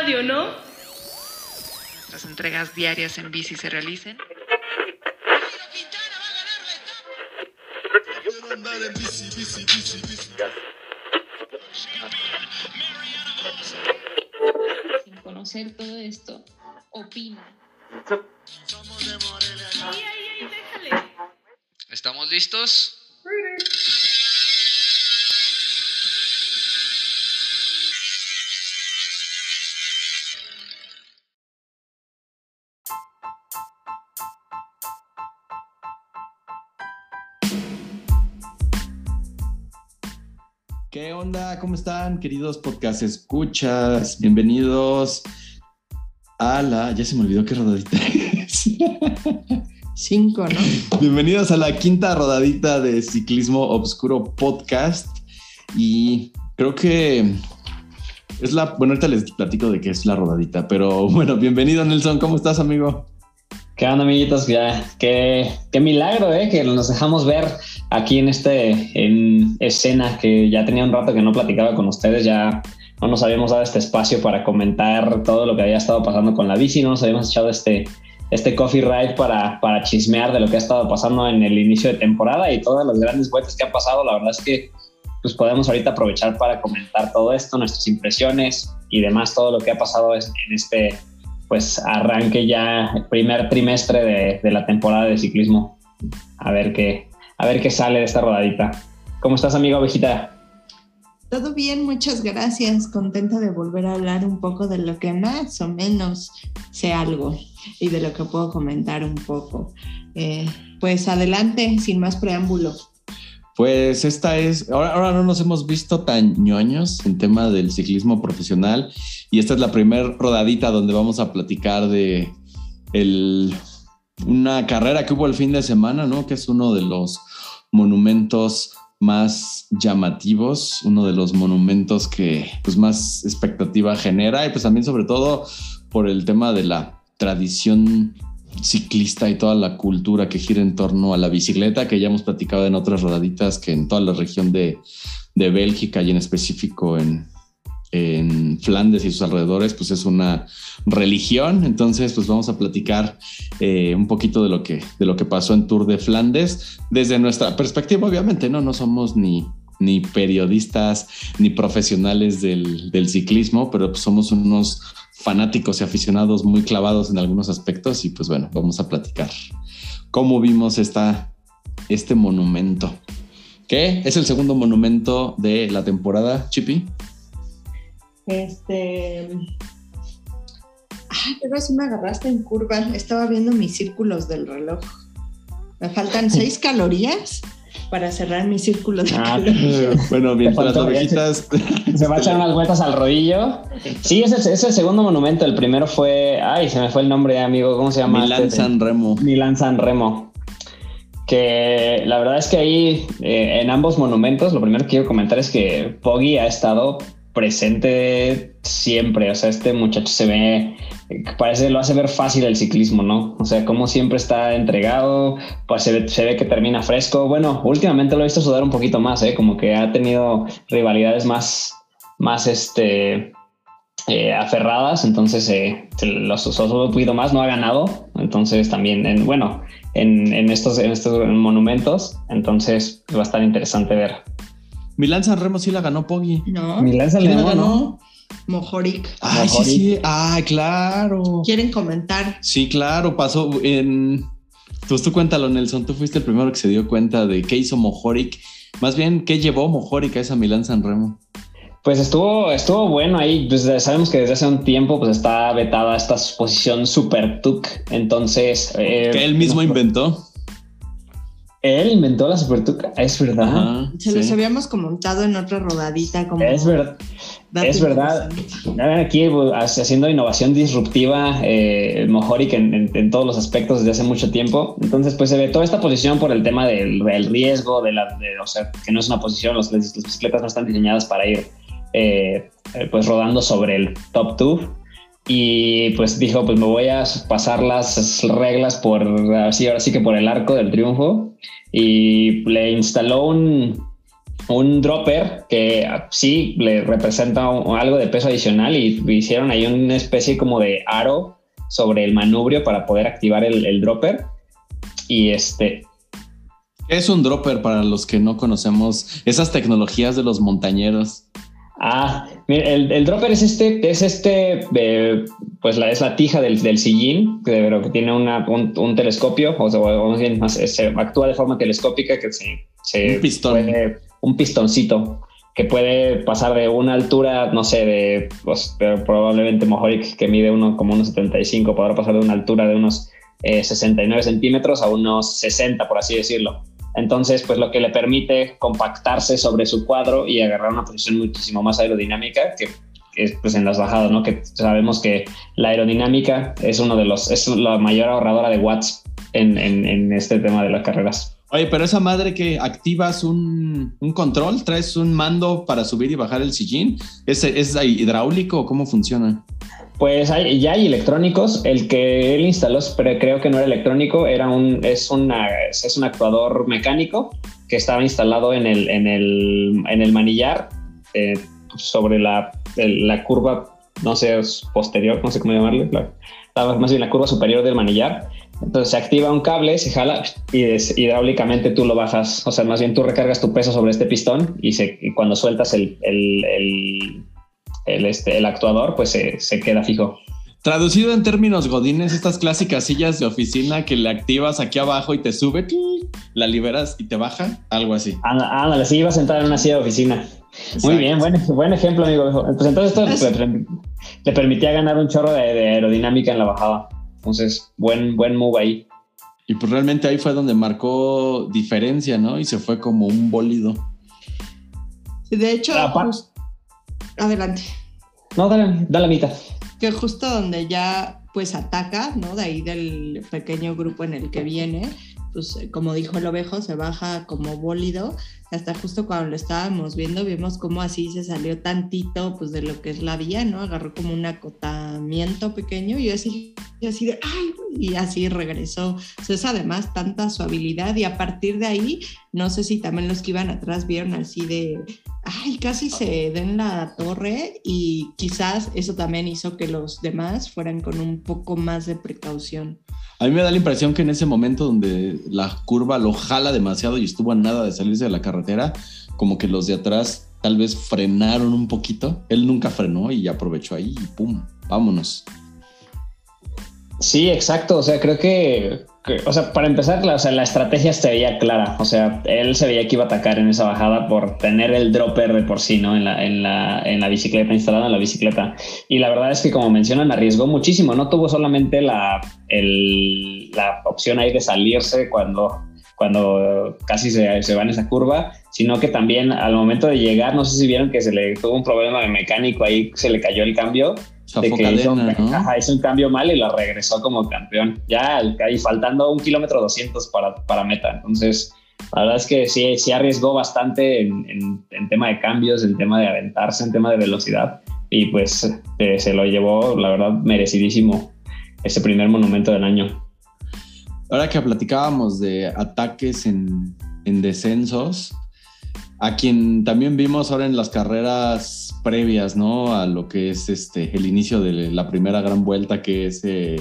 radio, ¿no? Las entregas diarias en bici se realicen. Sin conocer todo esto, opina. ¿Estamos listos? Onda? ¿Cómo están, queridos podcast escuchas? Bienvenidos a la. Ya se me olvidó qué rodadita es. Cinco, ¿no? Bienvenidos a la quinta rodadita de Ciclismo Obscuro Podcast. Y creo que es la. Bueno, ahorita les platico de qué es la rodadita, pero bueno, bienvenido, Nelson. ¿Cómo estás, amigo? ¿Qué onda, amiguitos? Ya, qué, qué milagro, ¿eh? Que nos dejamos ver aquí en este en escena que ya tenía un rato que no platicaba con ustedes. Ya no nos habíamos dado este espacio para comentar todo lo que había estado pasando con la bici. No nos habíamos echado este, este coffee ride para, para chismear de lo que ha estado pasando en el inicio de temporada y todas las grandes vueltas que han pasado. La verdad es que pues podemos ahorita aprovechar para comentar todo esto, nuestras impresiones y demás, todo lo que ha pasado en este pues arranque ya primer trimestre de, de, la temporada de ciclismo. A ver qué, a ver qué sale de esta rodadita. ¿Cómo estás, amigo ovejita? Todo bien, muchas gracias. Contenta de volver a hablar un poco de lo que más o menos sé algo y de lo que puedo comentar un poco. Eh, pues adelante, sin más preámbulo. Pues esta es, ahora, ahora, no nos hemos visto tan ñoños en tema del ciclismo profesional y esta es la primera rodadita donde vamos a platicar de el, una carrera que hubo el fin de semana, ¿no? Que es uno de los monumentos más llamativos, uno de los monumentos que pues más expectativa genera y pues también sobre todo por el tema de la tradición ciclista y toda la cultura que gira en torno a la bicicleta, que ya hemos platicado en otras rodaditas, que en toda la región de, de Bélgica y en específico en, en, Flandes y sus alrededores, pues es una religión. Entonces, pues vamos a platicar eh, un poquito de lo, que, de lo que pasó en Tour de Flandes desde nuestra perspectiva, obviamente, ¿no? No somos ni, ni periodistas ni profesionales del, del ciclismo, pero pues somos unos fanáticos y aficionados muy clavados en algunos aspectos y pues bueno, vamos a platicar cómo vimos esta, este monumento. ¿Qué? Es el segundo monumento de la temporada, Chippy. Este... Ay, pero si me agarraste en curva. Estaba viendo mis círculos del reloj. Me faltan seis calorías para cerrar mi círculo de Ah, bueno, mientras las ovejitas. Se va a echar unas vueltas al rodillo. Sí, ese es el segundo monumento. El primero fue. Ay, se me fue el nombre, amigo. ¿Cómo se llama? Milán San Remo. Milán San Remo. Que la verdad es que ahí, eh, en ambos monumentos, lo primero que quiero comentar es que Poggi ha estado presente siempre. O sea, este muchacho se ve, parece, lo hace ver fácil el ciclismo, ¿no? O sea, como siempre está entregado, pues se ve, se ve, que termina fresco. Bueno, últimamente lo he visto sudar un poquito más, ¿eh? Como que ha tenido rivalidades más, más, este, eh, aferradas. Entonces, eh, los solo un poquito más, no ha ganado. Entonces, también, en, bueno, en, en, estos, en estos monumentos. Entonces, va a estar interesante ver. Milán San Remo sí la ganó Poggi. No. Milán San Remo, ¿no? Mojoric. Ay, Mojoric. sí, sí. Ay, claro. ¿Quieren comentar? Sí, claro. Pasó en. Pues tú cuéntalo, Nelson. Tú fuiste el primero que se dio cuenta de qué hizo Mojoric. Más bien, ¿qué llevó Mojoric a esa Milán San Remo? Pues estuvo, estuvo bueno ahí. Pues sabemos que desde hace un tiempo pues está vetada esta posición super tuk. Entonces. Eh, que él mismo no, inventó. Él inventó la Super Tuca, es verdad. Ajá, Se sí. los habíamos comentado en otra rodadita. Como es verdad. Es verdad. Aquí haciendo innovación disruptiva, eh, Mojoric en, en, en, todos los aspectos desde hace mucho tiempo. Entonces, pues se ve toda esta posición por el tema del, del riesgo, de la, de, o sea, que no es una posición, los, las bicicletas no están diseñadas para ir eh, pues rodando sobre el top two y pues dijo pues me voy a pasar las reglas por así ahora sí que por el arco del triunfo y le instaló un un dropper que sí le representa un- algo de peso adicional y hicieron ahí una especie como de aro sobre el manubrio para poder activar el, el dropper. Y este, ¿Qué es un dropper para los que no conocemos esas tecnologías de los montañeros? Ah, el, el dropper es este, es este, eh, pues la, es la tija del, del sillín, pero que tiene una, un, un telescopio, o sea, o bien más, se actúa de forma telescópica que se, se Un pistón. puede- un pistoncito que puede pasar de una altura, no sé, de, pues, pero probablemente Mohoric que mide uno como unos 75, podrá pasar de una altura de unos eh, 69 centímetros a unos 60, por así decirlo. Entonces, pues lo que le permite compactarse sobre su cuadro y agarrar una posición muchísimo más aerodinámica que, es pues en las bajadas, ¿no? Que sabemos que la aerodinámica es uno de los, es la mayor ahorradora de watts en, en este tema de las carreras. Oye, pero esa madre que activas un, un control, traes un mando para subir y bajar el sillín, ¿es, es hidráulico o cómo funciona? Pues hay, ya hay electrónicos. El que él instaló, pero creo que no era electrónico, era un, es, una, es un actuador mecánico que estaba instalado en el, en el, en el manillar eh, sobre la, la curva, no sé, posterior, no sé cómo llamarle, la- la- más bien la curva superior del manillar. Entonces se activa un cable, se jala y des- hidráulicamente tú lo bajas. O sea, más bien tú recargas tu peso sobre este pistón y, se, y cuando sueltas el, el, el, el, este, el actuador, pues se, se queda fijo. Traducido en términos godines, estas clásicas sillas de oficina que le activas aquí abajo y te sube, la liberas y te baja, algo así. Anda- Ándale, sí, iba sentada en una silla de oficina. Muy bien, buen, buen ejemplo, amigo. Pues entonces esto le, permitía ganar un chorro de, de aerodinámica en la bajada. Entonces, buen, buen move ahí. Y pues realmente ahí fue donde marcó diferencia, ¿no? Y se fue como un bólido. De hecho, jus- adelante. No, dale, dale la mitad. que justo donde ya pues ataca, ¿no? De ahí del pequeño grupo en el que viene, pues eh, como dijo el ovejo, se baja como bólido. Hasta justo cuando lo estábamos viendo, vimos cómo así se salió tantito pues de lo que es la vía, ¿no? Agarró como un acotamiento pequeño y así, y así de, ay, y así regresó. O sea, es además tanta su habilidad y a partir de ahí, no sé si también los que iban atrás vieron así de, ay, casi se den la torre y quizás eso también hizo que los demás fueran con un poco más de precaución. A mí me da la impresión que en ese momento donde la curva lo jala demasiado y estuvo a nada de salirse de la carretera, como que los de atrás tal vez frenaron un poquito. Él nunca frenó y aprovechó ahí y pum, vámonos. Sí, exacto. O sea, creo que, o sea, para empezar, la, o sea, la estrategia se veía clara. O sea, él se veía que iba a atacar en esa bajada por tener el dropper de por sí, ¿no? En la, en la, en la bicicleta, instalado en la bicicleta. Y la verdad es que, como mencionan, arriesgó muchísimo. No tuvo solamente la, el- la opción ahí de salirse cuando, cuando casi se, se va en esa curva, sino que también al momento de llegar, no sé si vieron que se le tuvo un problema mecánico ahí, se le cayó el cambio de que hizo, cadena, ¿no? ajá, hizo un cambio mal y lo regresó como campeón. Ya ahí faltando un kilómetro 200 para, para meta. Entonces, la verdad es que sí, sí arriesgó bastante en, en- en tema de cambios, en tema de aventarse, en tema de velocidad. Y pues eh, se lo llevó, la verdad, merecidísimo ese primer monumento del año. Ahora que platicábamos de ataques en, en descensos, a quien también vimos ahora en las carreras previas, ¿no? A lo que es este el inicio de la primera gran vuelta, que es eh,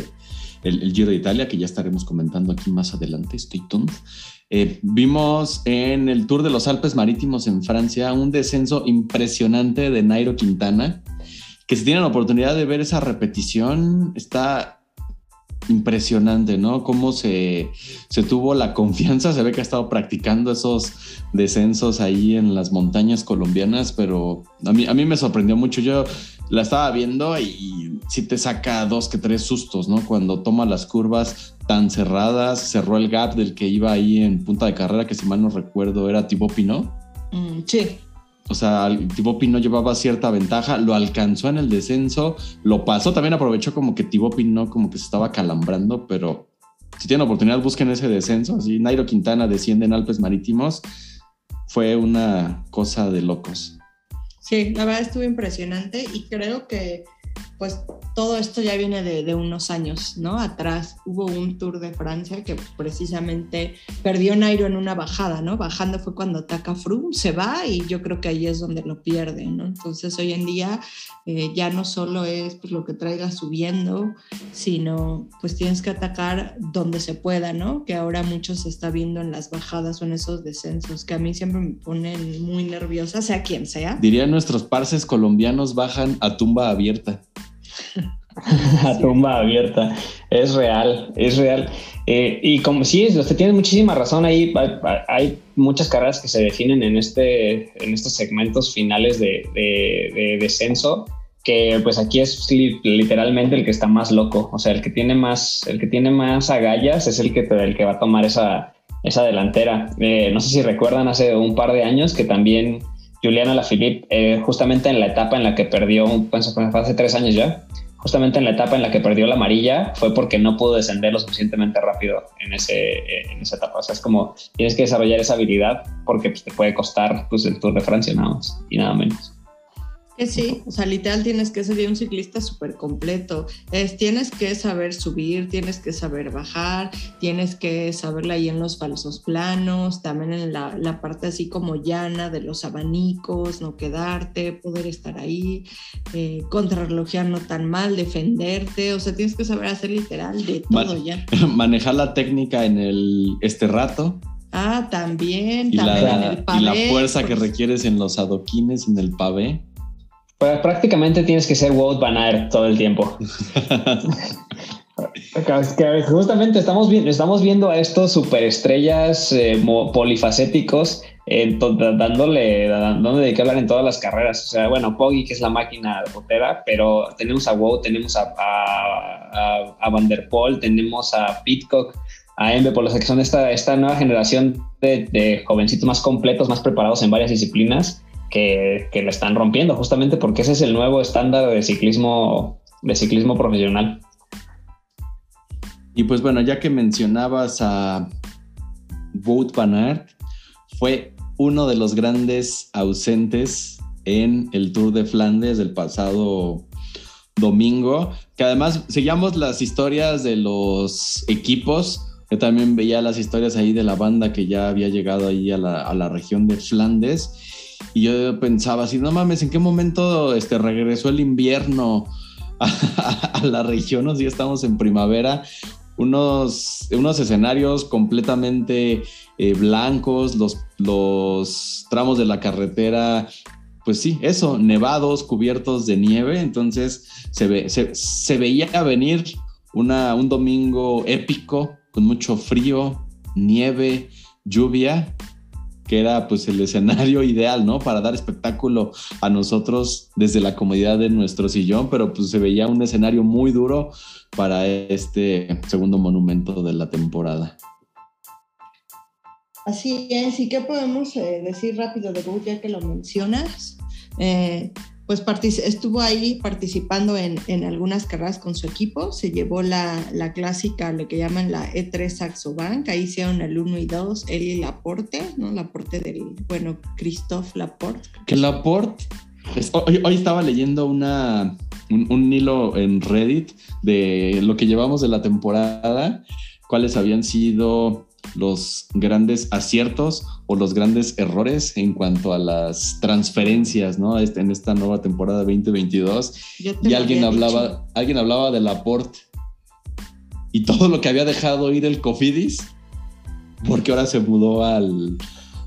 el, Giro de Italia, que ya estaremos comentando aquí más adelante. Stay tuned. Eh, vimos en el Tour de los Alpes Marítimos en Francia un descenso impresionante de Nairo Quintana, que si tienen la oportunidad de ver esa repetición, está impresionante, ¿no? Cómo se, se tuvo la confianza, se ve que ha estado practicando esos descensos ahí en las montañas colombianas, pero a mí, a mí me sorprendió mucho. Yo la estaba viendo y sí te saca dos que tres sustos, ¿no? Cuando toma las curvas tan cerradas, cerró el gap del que iba ahí en punta de carrera, que si mal no recuerdo era Thibaut Pinot. Mm, sí, O sea, el Thibaut Pinot llevaba cierta ventaja, lo alcanzó en el descenso, lo pasó, también aprovechó como que Thibaut Pinot como que se estaba calambrando, pero si tienen oportunidad busquen ese descenso, así Nairo Quintana desciende en Alpes Marítimos, fue una cosa de locos. Sí, la verdad estuvo impresionante y creo que pues todo esto ya viene de, unos años, ¿no? Atrás hubo un Tour de Francia que precisamente perdió Nairo en una bajada, ¿no? Bajando fue cuando ataca Froome, se va y yo creo que ahí es donde lo pierde, ¿no? Entonces hoy en día eh, ya no solo es pues, lo que traiga subiendo, sino pues tienes que atacar donde se pueda, ¿no? Que ahora mucho se está viendo en las bajadas o en esos descensos, que a mí siempre me ponen muy nerviosa, sea quien sea. Dirían nuestros parces colombianos bajan a tumba abierta. a tumba abierta. Es real, es real. Eh, y como sí, usted tiene muchísima razón ahí. Hay, muchas carreras que se definen en, este, en estos segmentos finales de, de, descenso que pues aquí es literalmente el que está más loco, o sea, el que tiene más, el que tiene más agallas es el que, el que va a tomar esa, esa delantera. Eh, no sé si recuerdan hace un par de años que también Juliana Lafilippe, eh, justamente en la etapa en la que perdió, pues, hace tres años ya, justamente en la etapa en la que perdió la amarilla, fue porque no pudo descender lo suficientemente rápido en, ese, eh, en esa etapa. O sea, es como tienes que desarrollar esa habilidad porque pues, te puede costar pues, el Tour de Francia nada más y nada menos sí, o sea, literal tienes que ser un ciclista súper completo. Es, tienes que saber subir, tienes que saber bajar, tienes que saberla ahí en los falsos planos, también en la, la, parte así como llana de los abanicos, no quedarte, poder estar ahí, eh, contrarrelojear no tan mal, defenderte, o sea, tienes que saber hacer literal de todo ya. Manejar la técnica en el este rato. Ah, también, y también la, en el pavé. Y la fuerza que requieres en los adoquines, en el pavé. Pues prácticamente tienes que ser Wout Van Aert todo el tiempo. Justamente estamos, viendo, estamos viendo a estos superestrellas eh, polifacéticos eh, dándole, dándole de qué hablar en todas las carreras. O sea, bueno, Poggy, que es la máquina de botera, pero tenemos a Wout, tenemos a, a, a, Van der Poel, tenemos a Pitcock, a Embe, por lo que son esta, esta nueva generación de, de jovencitos más completos, más preparados en varias disciplinas que, que, lo están rompiendo, justamente porque ese es el nuevo estándar de ciclismo, de ciclismo profesional. Y pues bueno, ya que mencionabas a Wout van fue uno de los grandes ausentes en el Tour de Flandes del pasado domingo, que además seguíamos las historias de los equipos. Yo también veía las historias ahí de la banda que ya había llegado ahí a la, a la región de Flandes y yo pensaba así, no mames, ¿en qué momento este, regresó el invierno a, la región? O si estamos en primavera. Unos, unos escenarios completamente eh, blancos, los, los tramos de la carretera, pues sí, eso, nevados, cubiertos de nieve. Entonces se, ve, se, veía venir una, un domingo épico, con mucho frío, nieve, lluvia que era pues el escenario ideal, ¿no? Para dar espectáculo a nosotros desde la comodidad de nuestro sillón, pero pues se veía un escenario muy duro para este segundo monumento de la temporada. Así es, ¿y qué podemos eh, decir rápido de Boot ya que lo mencionas? Eh, pues estuvo ahí participando en, en, algunas carreras con su equipo, se llevó la, la, clásica, lo que llaman la E3 Saxo Bank, ahí hicieron el 1 y 2, él y Laporte, ¿no? Laporte del, bueno, Christophe Laporte. Que Laporte, hoy, hoy, estaba leyendo una, un, un hilo en Reddit de lo que llevamos de la temporada, cuáles habían sido los grandes aciertos o los grandes errores en cuanto a las transferencias, ¿no? Este, en esta nueva temporada 2022. Y alguien hablaba, alguien hablaba del aporte y todo lo que había dejado ir el Cofidis, porque ahora se mudó al,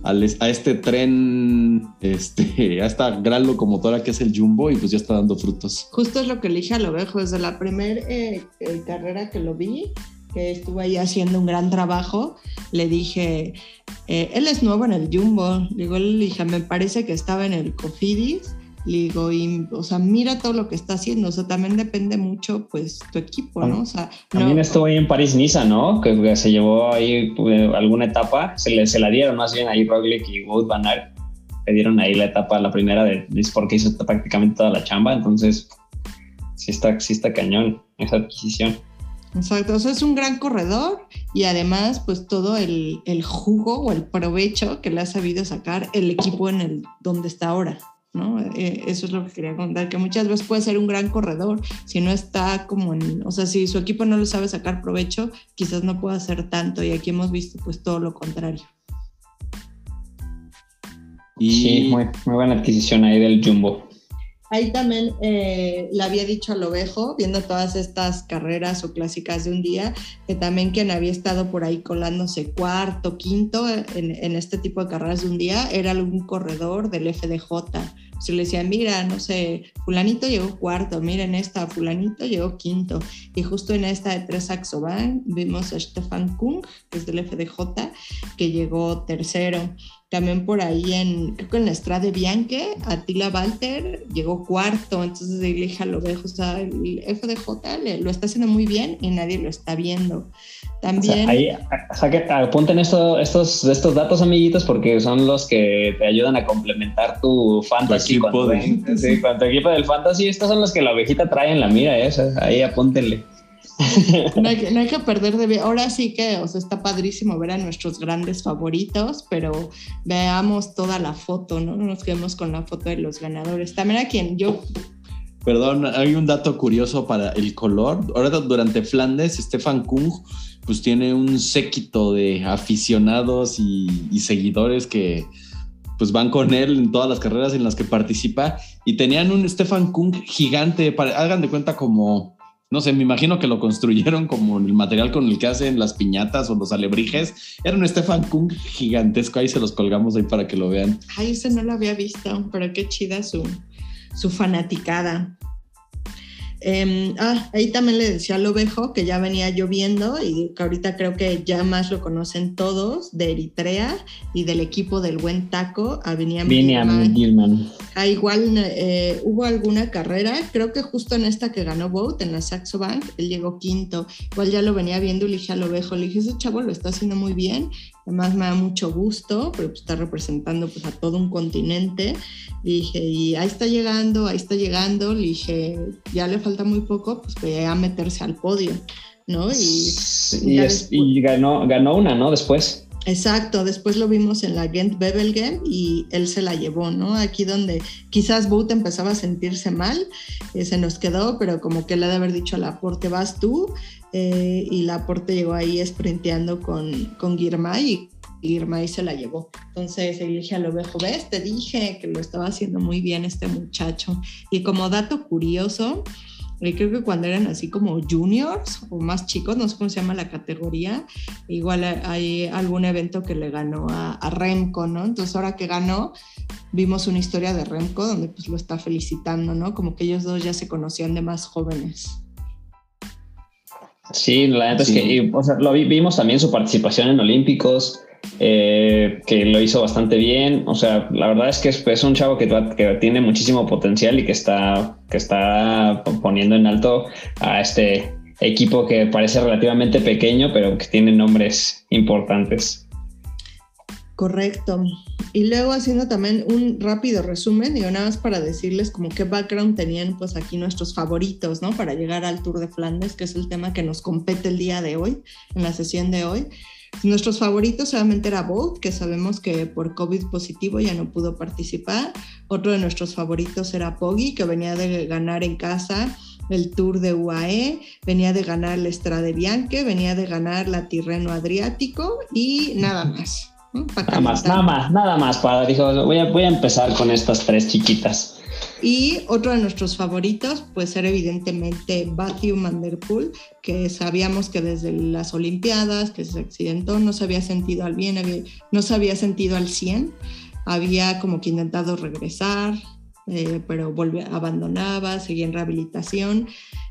a este tren, este, a esta gran locomotora que es el Jumbo y pues ya está dando frutos. Justo es lo que elige a lo viejo, desde la primera eh, eh, carrera que lo vi, que estuvo ahí haciendo un gran trabajo, le dije, eh, él es nuevo en el Jumbo, digo, le dije, me parece que estaba en el Cofidis, le digo, y, o sea, mira todo lo que está haciendo, o sea, también depende mucho, pues, tu equipo, ¿no? O sea, también estuvo ahí en París-Niza, ¿no? Que, se llevó ahí pues, alguna etapa, se, le, se la dieron más bien ahí Roglic y Wout Van Aert, le dieron ahí la etapa, la primera de, porque hizo prácticamente toda la chamba, entonces, sí está, sí está cañón esa adquisición. Exacto, o sea, es un gran corredor y además pues todo el, el, jugo o el provecho que le ha sabido sacar el equipo en el donde está ahora. ¿no? Eh, eso es lo que quería contar, que muchas veces puede ser un gran corredor, si no está como en, o sea, si su equipo no lo sabe sacar provecho, quizás no pueda hacer tanto y aquí hemos visto pues todo lo contrario. Y... Sí, muy, muy buena adquisición ahí del Jumbo. Ahí también eh, le había dicho al ovejo, viendo todas estas carreras o clásicas de un día, que también quien había estado por ahí colándose cuarto, quinto en, en este tipo de carreras de un día era algún corredor del FDJ. Si le decían, mira, no sé, fulanito llegó cuarto, miren esta, fulanito llegó quinto. Y justo en esta de tres Saxoban vimos a Stefan Kung, que es del FDJ, que llegó tercero. También por ahí en, creo que en la Estrada de Bianque, Attila Walter llegó cuarto, entonces le dije a lo o sea, el FDJ lo está haciendo muy bien y nadie lo está viendo. También... ahí, o sea, que apunten esto, estos, estos datos, amiguitos, porque son los que te ayudan a complementar tu fantasy. Tu equipo, de... sí, tu equipo del fantasy, estos son los que la ovejita trae en la mira, ¿eh? ahí apúntenle. No hay, que, no hay, que, perder de vista. Ahora sí que o sea, está padrísimo ver a nuestros grandes favoritos, pero veamos toda la foto, ¿no? No nos quedemos con la foto de los ganadores. También a quien yo. Perdón, hay un dato curioso para el color. Ahora durante Flandes, Stefan Kung pues tiene un séquito de aficionados y, seguidores que pues van con él en todas las carreras en las que participa y tenían un Stefan Kung gigante, hagan de cuenta como no sé, me imagino que lo construyeron como el material con el que hacen las piñatas o los alebrijes. Era un Stefan Kung gigantesco, ahí se los colgamos ahí para que lo vean. Ay, ese no lo había visto, pero qué chida su, su fanaticada. Em, ah, ahí también le decía al ovejo que ya venía lloviendo y que ahorita creo que ya más lo conocen todos de Eritrea y del equipo del buen taco a Viniam Gilman. Ah, igual eh, hubo alguna carrera, creo que justo en esta que ganó Boat, en la Saxo Bank, él llegó quinto. Igual ya lo venía viendo y le dije al ovejo, le dije, ese chavo lo está haciendo muy bien Además me da mucho gusto, pero pues, está representando pues, a todo un continente. Le dije, y ahí está llegando, ahí está llegando. Le dije, ya le falta muy poco, pues voy a meterse al podio, ¿no? Y, y, ganó, ganó una, ¿no? Después. Exacto, después lo vimos en la Gent Bebelgem y él se la llevó, ¿no? Aquí donde quizás Boot empezaba a sentirse mal, eh, se nos quedó, pero como que le ha de haber dicho a Laporte, vas tú, eh, y Laporte llegó ahí sprinteando con, con Girmay y Girmay se la llevó. Entonces le dije al ovejo, ves, te dije que lo estaba haciendo muy bien este muchacho. Y como dato curioso, eh, creo que cuando eran así como juniors o más chicos, no sé cómo se llama la categoría, igual hay algún evento que le ganó a, a, Remco, ¿no? Entonces ahora que ganó, vimos una historia de Remco donde pues lo está felicitando, ¿no? Como que ellos dos ya se conocían de más jóvenes. Sí, la neta es que lo vimos también su participación en Olímpicos, eh, que lo hizo bastante bien. O sea, la verdad es que es, un chavo que, que, tiene muchísimo potencial y que está, que está poniendo en alto a este equipo que parece relativamente pequeño, pero que tiene nombres importantes. Correcto. Y luego haciendo también un rápido resumen, digo nada más para decirles como qué background tenían pues aquí nuestros favoritos, ¿no? Para llegar al Tour de Flandes, que es el tema que nos compete el día de hoy, en la sesión de hoy. Nuestros favoritos solamente era Bolt, que sabemos que por COVID positivo ya no pudo participar. Otro de nuestros favoritos era Poggi, que venía de ganar en casa el Tour de UAE, venía de ganar la Estrada Bianche, venía de ganar la Tirreno Adriático y nada más. Nada más, nada más, nada más. Para, dijo, voy a, voy a empezar con estas tres chiquitas. Y otro de nuestros favoritos, pues ser evidentemente Matthew Manderpool, que sabíamos que desde las Olimpiadas, que se accidentó, no se había sentido al bien, no se había sentido al 100, había como que intentado regresar, eh, pero volvía, abandonaba, seguía en rehabilitación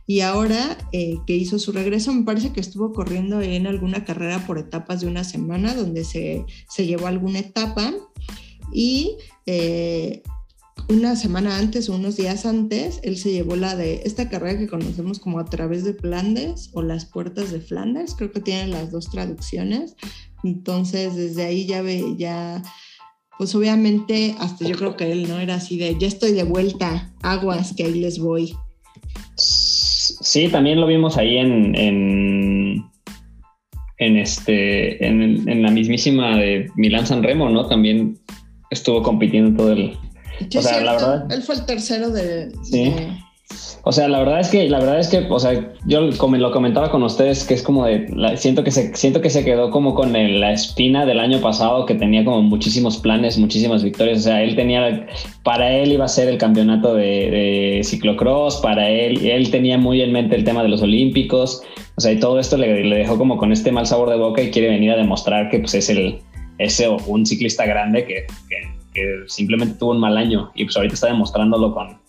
y ahora eh, que hizo su regreso, me parece que estuvo corriendo en alguna carrera por etapas de una semana, donde se, se llevó alguna etapa y eh, una semana antes o unos días antes, él se llevó la de esta carrera que conocemos como a través de Flandes o las puertas de Flandes, creo que tienen las dos traducciones. Entonces, desde ahí ya ve, ya pues obviamente hasta yo creo que él no era así de, ya estoy de vuelta, aguas, que ahí les voy. Sí, también lo vimos ahí en, en, en este, en, en, la mismísima de Milán San Remo, ¿no? También estuvo compitiendo todo el, Sí, o sea, la verdad. Él fue el tercero de. Sí. de- O sea, la verdad es que, la verdad es que, o sea, yo como lo comentaba con ustedes, que es como de, la- siento que se, siento que se quedó como con la espina del año pasado, que tenía como muchísimos planes, muchísimas victorias. O sea, él tenía, para él iba a ser el campeonato de, ciclocross, para él, él tenía muy en mente el tema de los olímpicos. O sea, y todo esto le, dejó como con este mal sabor de boca y quiere venir a demostrar que pues es el, ese un ciclista grande que simplemente tuvo un mal año y pues ahorita está demostrándolo con,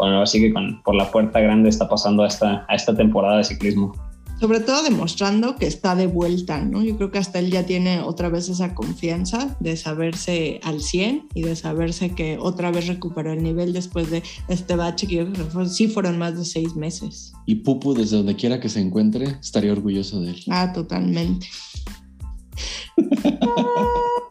con así que con, por la puerta grande está pasando a esta, a esta temporada de ciclismo. Sobre todo demostrando que está de vuelta, ¿no? Yo creo que hasta él ya tiene otra vez esa confianza de saberse al 100 y de saberse que otra vez recuperó el nivel después de este bache que yo creo que fue- sí fueron más de seis meses. Y Pupu, desde donde quiera que se encuentre, estaría orgulloso de él. Ah, totalmente.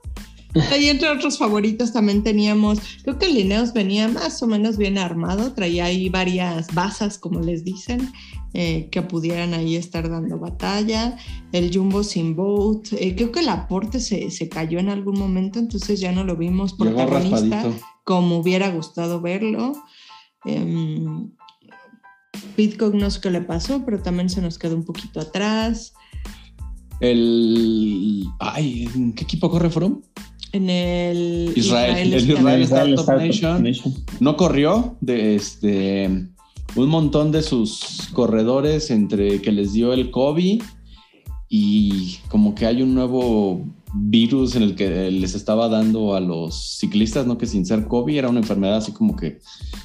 Y entre otros favoritos también teníamos, creo que el Lineos venía más o menos bien armado, traía ahí varias basas, como les dicen, eh, que pudieran ahí estar dando batalla. El Jumbo sin boat, eh, creo que el aporte se, se cayó en algún momento, entonces ya no lo vimos protagonista como hubiera gustado verlo. Em, Pitcock no sé qué le pasó, pero también se nos quedó un poquito atrás. El. Ay, ¿en qué equipo corre Froome? En el Israel, el Israel Israel Startup. Startup Nation. No corrió de este. Un montón de sus corredores entre que les dio el COVID y como que hay un nuevo virus en el que les estaba dando a los ciclistas, ¿no? Que sin ser COVID era una enfermedad así como que,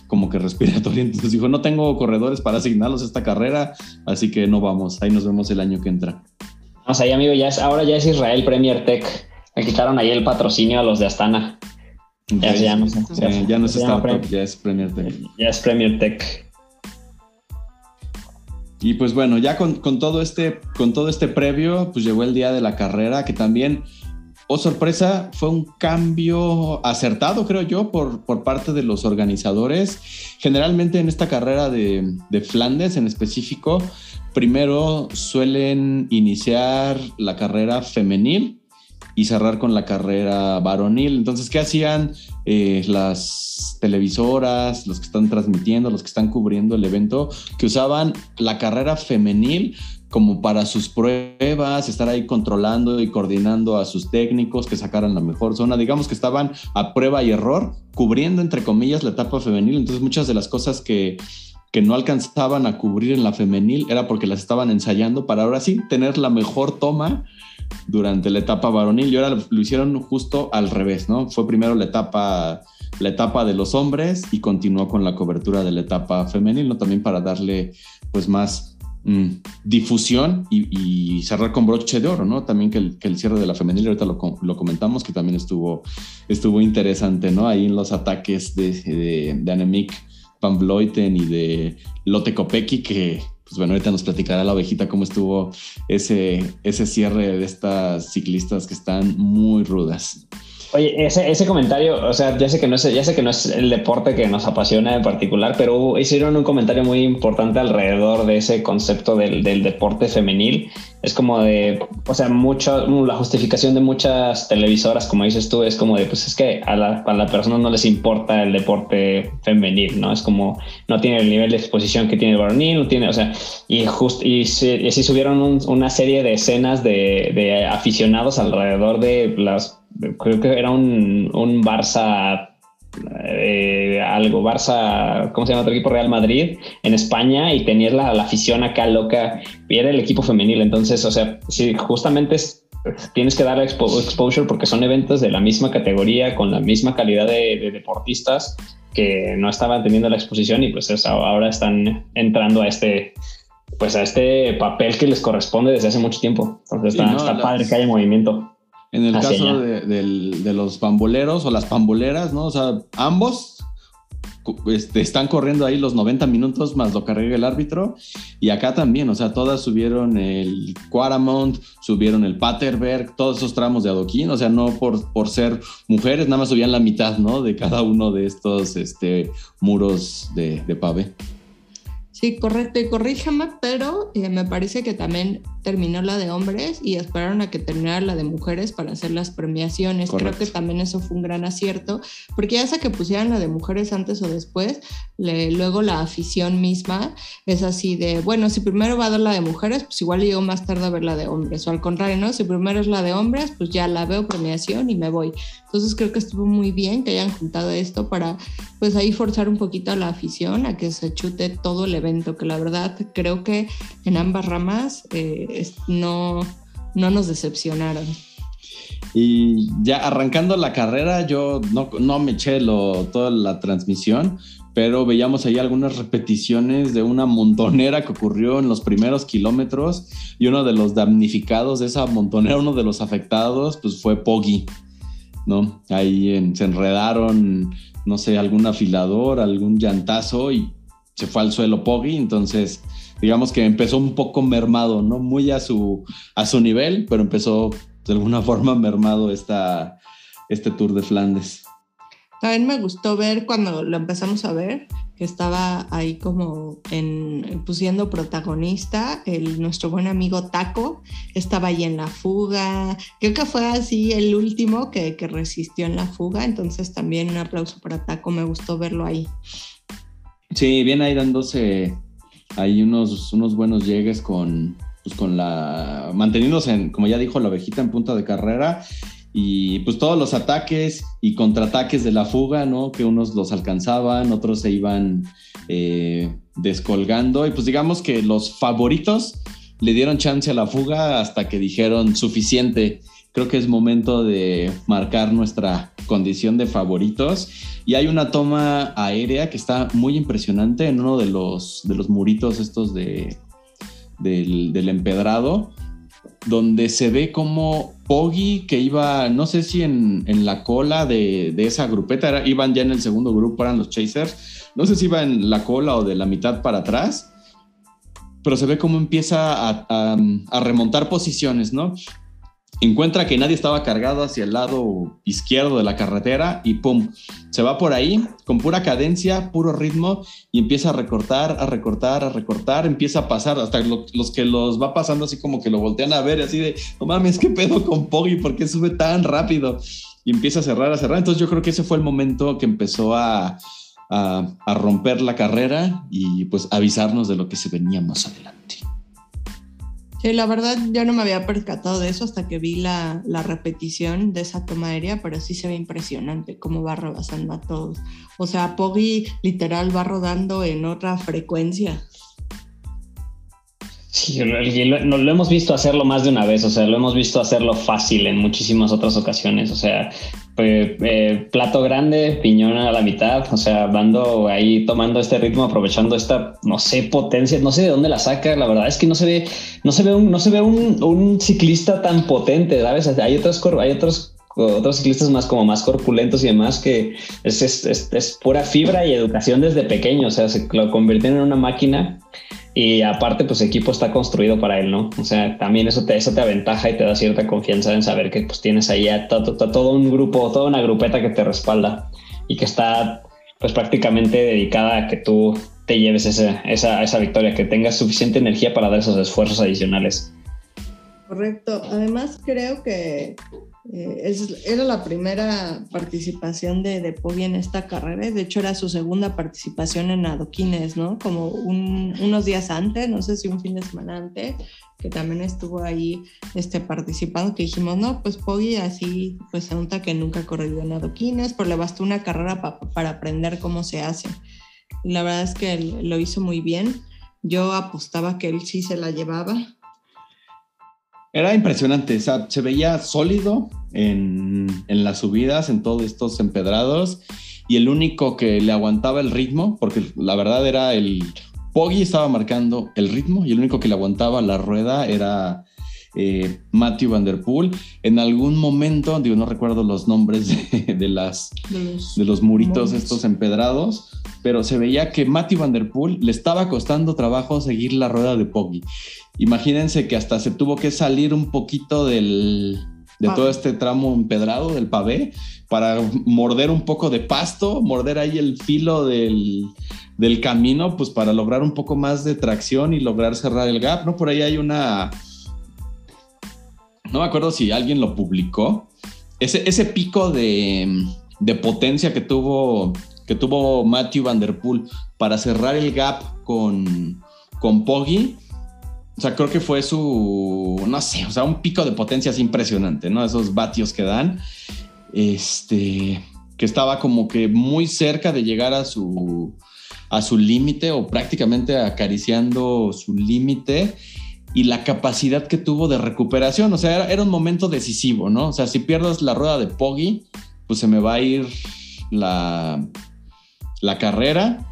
como que respiratoria. Entonces dijo, no tengo corredores para asignarlos a esta carrera, así que no vamos. Ahí nos vemos el año que entra. O sea, ya amigo, ya es, ahora ya es Israel Premier Tech. Le quitaron ahí el patrocinio a los de Astana. Ya, Ok. ya no sé. Sí, ya no es Startup, ya es Premier Tech. Ya es Premier Tech. Y pues bueno, ya con, con todo este, con todo este previo, pues llegó el día de la carrera, que también, oh sorpresa, fue un cambio acertado, creo yo, por, por parte de los organizadores. Generalmente en esta carrera de, de Flandes en específico, primero suelen iniciar la carrera femenil y cerrar con la carrera varonil. Entonces, ¿qué hacían eh, las televisoras, los que están transmitiendo, los que están cubriendo el evento? Que usaban la carrera femenil como para sus pruebas, estar ahí controlando y coordinando a sus técnicos que sacaran la mejor zona. Digamos que estaban a prueba y error, cubriendo entre comillas la etapa femenil. Entonces muchas de las cosas que, que no alcanzaban a cubrir en la femenil era porque las estaban ensayando para ahora sí tener la mejor toma durante la etapa varonil y ahora lo, hicieron justo al revés, ¿no? Fue primero la etapa, la etapa de los hombres y continuó con la cobertura de la etapa femenil, ¿no? También para darle pues más mm, difusión y, cerrar con broche de oro, ¿no? También que el, cierre de la femenil, ahorita lo, com- lo comentamos, que también estuvo, estuvo interesante, ¿no? Ahí en los ataques de, de, de Annemiek van Vleuten y de Lotte Kopecky, que pues bueno, ahorita nos platicará la ovejita cómo estuvo ese, ese cierre de estas ciclistas que están muy rudas. Oye, ese, ese comentario, o sea, ya sé que no es, ya sé que no es el deporte que nos apasiona en particular, pero hicieron un comentario muy importante alrededor de ese concepto del, del deporte femenil. Es como de, o sea, mucho, la justificación de muchas televisoras, como dices tú, es como de, pues es que a la, a la persona no les importa el deporte femenil, ¿no? Es como, no tiene el nivel de exposición que tiene el varonil, no tiene, o sea, y just, y, se- y así subieron un- una serie de escenas de, de aficionados alrededor de las creo que era un, un Barça eh, algo, Barça, ¿cómo se llama otro equipo? Real Madrid en España y tenía la, la afición acá loca y era el equipo femenil. Entonces, o sea, sí, justamente es- tienes que dar expo- exposure porque son eventos de la misma categoría, con la misma calidad de, de deportistas que no estaban teniendo la exposición y pues es- ahora están entrando a este pues a este papel que les corresponde desde hace mucho tiempo. Entonces Sí, está, no, está las- padre que haya movimiento. En el Hacia caso de, del- de los pamboleros o las pamboleras, ¿no? O sea, ambos este, están corriendo ahí los 90 minutos más lo carrega el árbitro. Y acá también, o sea, todas subieron el Quaramount, subieron el Paterberg, todos esos tramos de adoquín, o sea, no por, por ser mujeres, nada más subían la mitad, ¿no? De cada uno de estos este, muros de, de pavé. Sí, correcto. Y corríjame, pero eh, me parece que también terminó la de hombres y esperaron a que terminara la de mujeres para hacer las premiaciones. Correcto. Creo que también eso fue un gran acierto, porque ya sea que pusieran la de mujeres antes o después, le- luego la afición misma es así de, bueno, si primero va a dar la de mujeres, pues igual llego más tarde a ver la de hombres, o al contrario, ¿no? Si primero es la de hombres, pues ya la veo premiación y me voy. Entonces creo que estuvo muy bien que hayan juntado esto para, pues ahí forzar un poquito a la afición a que se chute todo el evento, que la verdad creo que en ambas ramas eh, no, no nos decepcionaron. Y ya arrancando la carrera, yo no, no me eché lo, toda la transmisión, pero veíamos ahí algunas repeticiones de una montonera que ocurrió en los primeros kilómetros y uno de los damnificados de esa montonera, uno de los afectados, pues fue Poggy, ¿no? Ahí en- se enredaron, no sé, algún afilador, algún llantazo y se fue al suelo Poggy, entonces digamos que empezó un poco mermado, ¿no? Muy a su, a su nivel, pero empezó de alguna forma mermado esta, este Tour de Flandes. También me gustó ver cuando lo empezamos a ver, que estaba ahí como en, pues siendo protagonista, el, nuestro buen amigo Taco, estaba ahí en la fuga, creo que fue así el último que, que resistió en la fuga, entonces también un aplauso para Taco, me gustó verlo ahí. Sí, viene ahí dándose ahí unos, unos buenos llegues con, pues con la. manteniéndose, en, como ya dijo la ovejita, en punta de carrera. Y pues todos los ataques y contraataques de la fuga, ¿no? Que unos los alcanzaban, otros se iban eh, descolgando. Y pues digamos que los favoritos le dieron chance a la fuga hasta que dijeron suficiente. Creo que es momento de marcar nuestra condición de favoritos. Y hay una toma aérea que está muy impresionante en uno de los, de los muritos estos de, del, del empedrado, donde se ve como Poggy, que iba, no sé si en, en la cola de, de esa grupeta, era- iban ya en el segundo grupo, eran los Chasers, no sé si iba en la cola o de la mitad para atrás, pero se ve cómo empieza a, a- a remontar posiciones, ¿no? Encuentra que nadie estaba cargado hacia el lado izquierdo de la carretera y ¡pum! Se va por ahí con pura cadencia, puro ritmo y empieza a recortar, a recortar, a recortar, empieza a pasar hasta lo- los que los va pasando así como que lo voltean a ver así de, no mames, ¿qué pedo con Poggy? ¿Por qué sube tan rápido? Y empieza a cerrar, a cerrar. Entonces yo creo que ese fue el momento que empezó a, a, a romper la carrera y pues avisarnos de lo que se venía más adelante. Sí, la verdad yo no me había percatado de eso hasta que vi la, la repetición de esa toma aérea, pero sí se ve impresionante cómo va rebasando a todos. O sea, Poggy literal va rodando en otra frecuencia. Sí, lo- lo hemos visto hacerlo más de una vez, o sea, lo hemos visto hacerlo fácil en muchísimas otras ocasiones, o sea, eh, eh, plato grande, piñón a la mitad, o sea, dando ahí, tomando este ritmo, aprovechando esta, no sé, potencia, no sé de dónde la saca, la verdad es que no se ve, no se ve un, no se ve un, un ciclista tan potente, ¿sabes? Hay otros, hay otros otros ciclistas más como más corpulentos y demás que es, es, es- es pura fibra y educación desde pequeño, o sea, se lo convirtieron en una máquina y aparte, pues su equipo está construido para él, ¿no? O sea, también eso te, eso te aventaja y te da cierta confianza en saber que pues tienes ahí a to- to- to- todo un grupo, toda una grupeta que te respalda y que está pues prácticamente dedicada a que tú te lleves ese- esa, esa victoria, que tengas suficiente energía para dar esos esfuerzos adicionales. Correcto. Además, creo que eh, era la primera participación de, de Poggi en esta carrera. De hecho, era su segunda participación en adoquines, ¿no? Como un- unos días antes, no sé si un fin de semana antes, que también estuvo ahí este, participando, que dijimos, no, pues Poggi así, pues se nota que nunca ha corrido en adoquines, pero le bastó una carrera pa- para aprender cómo se hace. Y la verdad es que él lo hizo muy bien. Yo apostaba que él sí se la llevaba. Era impresionante, o sea, se veía sólido en, las subidas, en todos estos empedrados, y el único que le aguantaba el ritmo, porque la verdad era el... Poggy estaba marcando el ritmo y el único que le aguantaba la rueda era eh, Matthew Van Der Poel. En algún momento, digo, no recuerdo los nombres de, de las, de los- de los muritos estos empedrados, pero se veía que Matthew Van Der Poel le estaba costando trabajo seguir la rueda de Poggy. Imagínense que hasta se tuvo que salir un poquito del, de Ah. todo este tramo empedrado del pavé para morder un poco de pasto, morder ahí el filo del, del camino, pues para lograr un poco más de tracción y lograr cerrar el gap, ¿no? Por ahí hay una, no me acuerdo si alguien lo publicó, ese, ese pico de, de potencia que tuvo, que tuvo Matthew Van Der Poel para cerrar el gap con, con Poggi, o sea, creo que fue su, no sé, o sea, un pico de potencia así impresionante, ¿no? Esos vatios que dan, este, que estaba como que muy cerca de llegar a su, a su límite o prácticamente acariciando su límite y la capacidad que tuvo de recuperación. O sea, era, era, un momento decisivo, ¿no? O sea, si pierdes la rueda de Poggy, pues se me va a ir la, la carrera.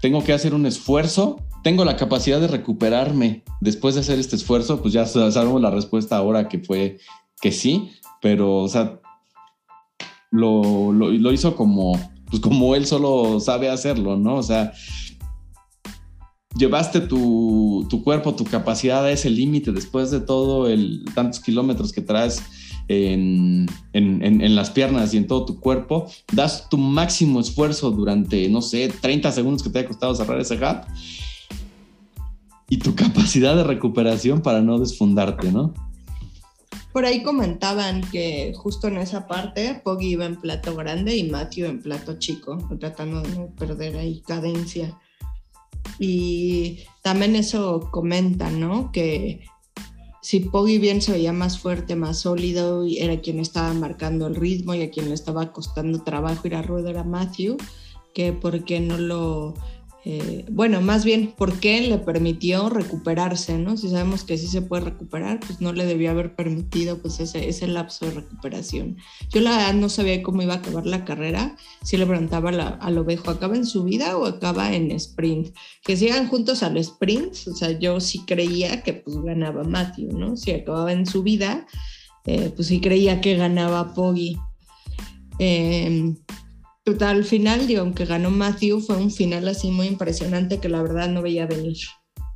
Tengo que hacer un esfuerzo. Tengo la capacidad de recuperarme después de hacer este esfuerzo. Pues ya sabemos la respuesta ahora que fue que sí, pero, o sea, lo, lo, lo hizo como, pues como él solo sabe hacerlo, ¿no? O sea, llevaste tu, tu, cuerpo, tu capacidad a ese límite después de todo el tantos kilómetros que traes en, en, en, en, las piernas y en todo tu cuerpo, das tu máximo esfuerzo durante, no sé, 30 segundos que te haya costado cerrar ese gap y tu capacidad de recuperación para no desfundarte, ¿no? Por ahí comentaban que justo en esa parte Poggy iba en plato grande y Matthew en plato chico, tratando de no perder ahí cadencia. Y también eso comenta, ¿no? Que si Poggy bien se veía más fuerte, más sólido, y era quien estaba marcando el ritmo y a quien le estaba costando trabajo ir a rueda era Matthew, que porque no lo eh, bueno, más bien, ¿por qué le permitió recuperarse? ¿no? Si sabemos que sí se puede recuperar, pues no le debió haber permitido pues ese, lapso de recuperación. Yo la verdad no sabía cómo iba a acabar la carrera, si le preguntaba la, al ovejo, ¿acaba en subida o acaba en sprint? Que sigan juntos al sprint, o sea, yo sí creía que pues ganaba Matthew, ¿no? Si acababa en subida, eh, pues sí creía que ganaba Poggy. Eh, al final, digo, aunque ganó Matthew, fue un final así muy impresionante que la verdad no veía venir.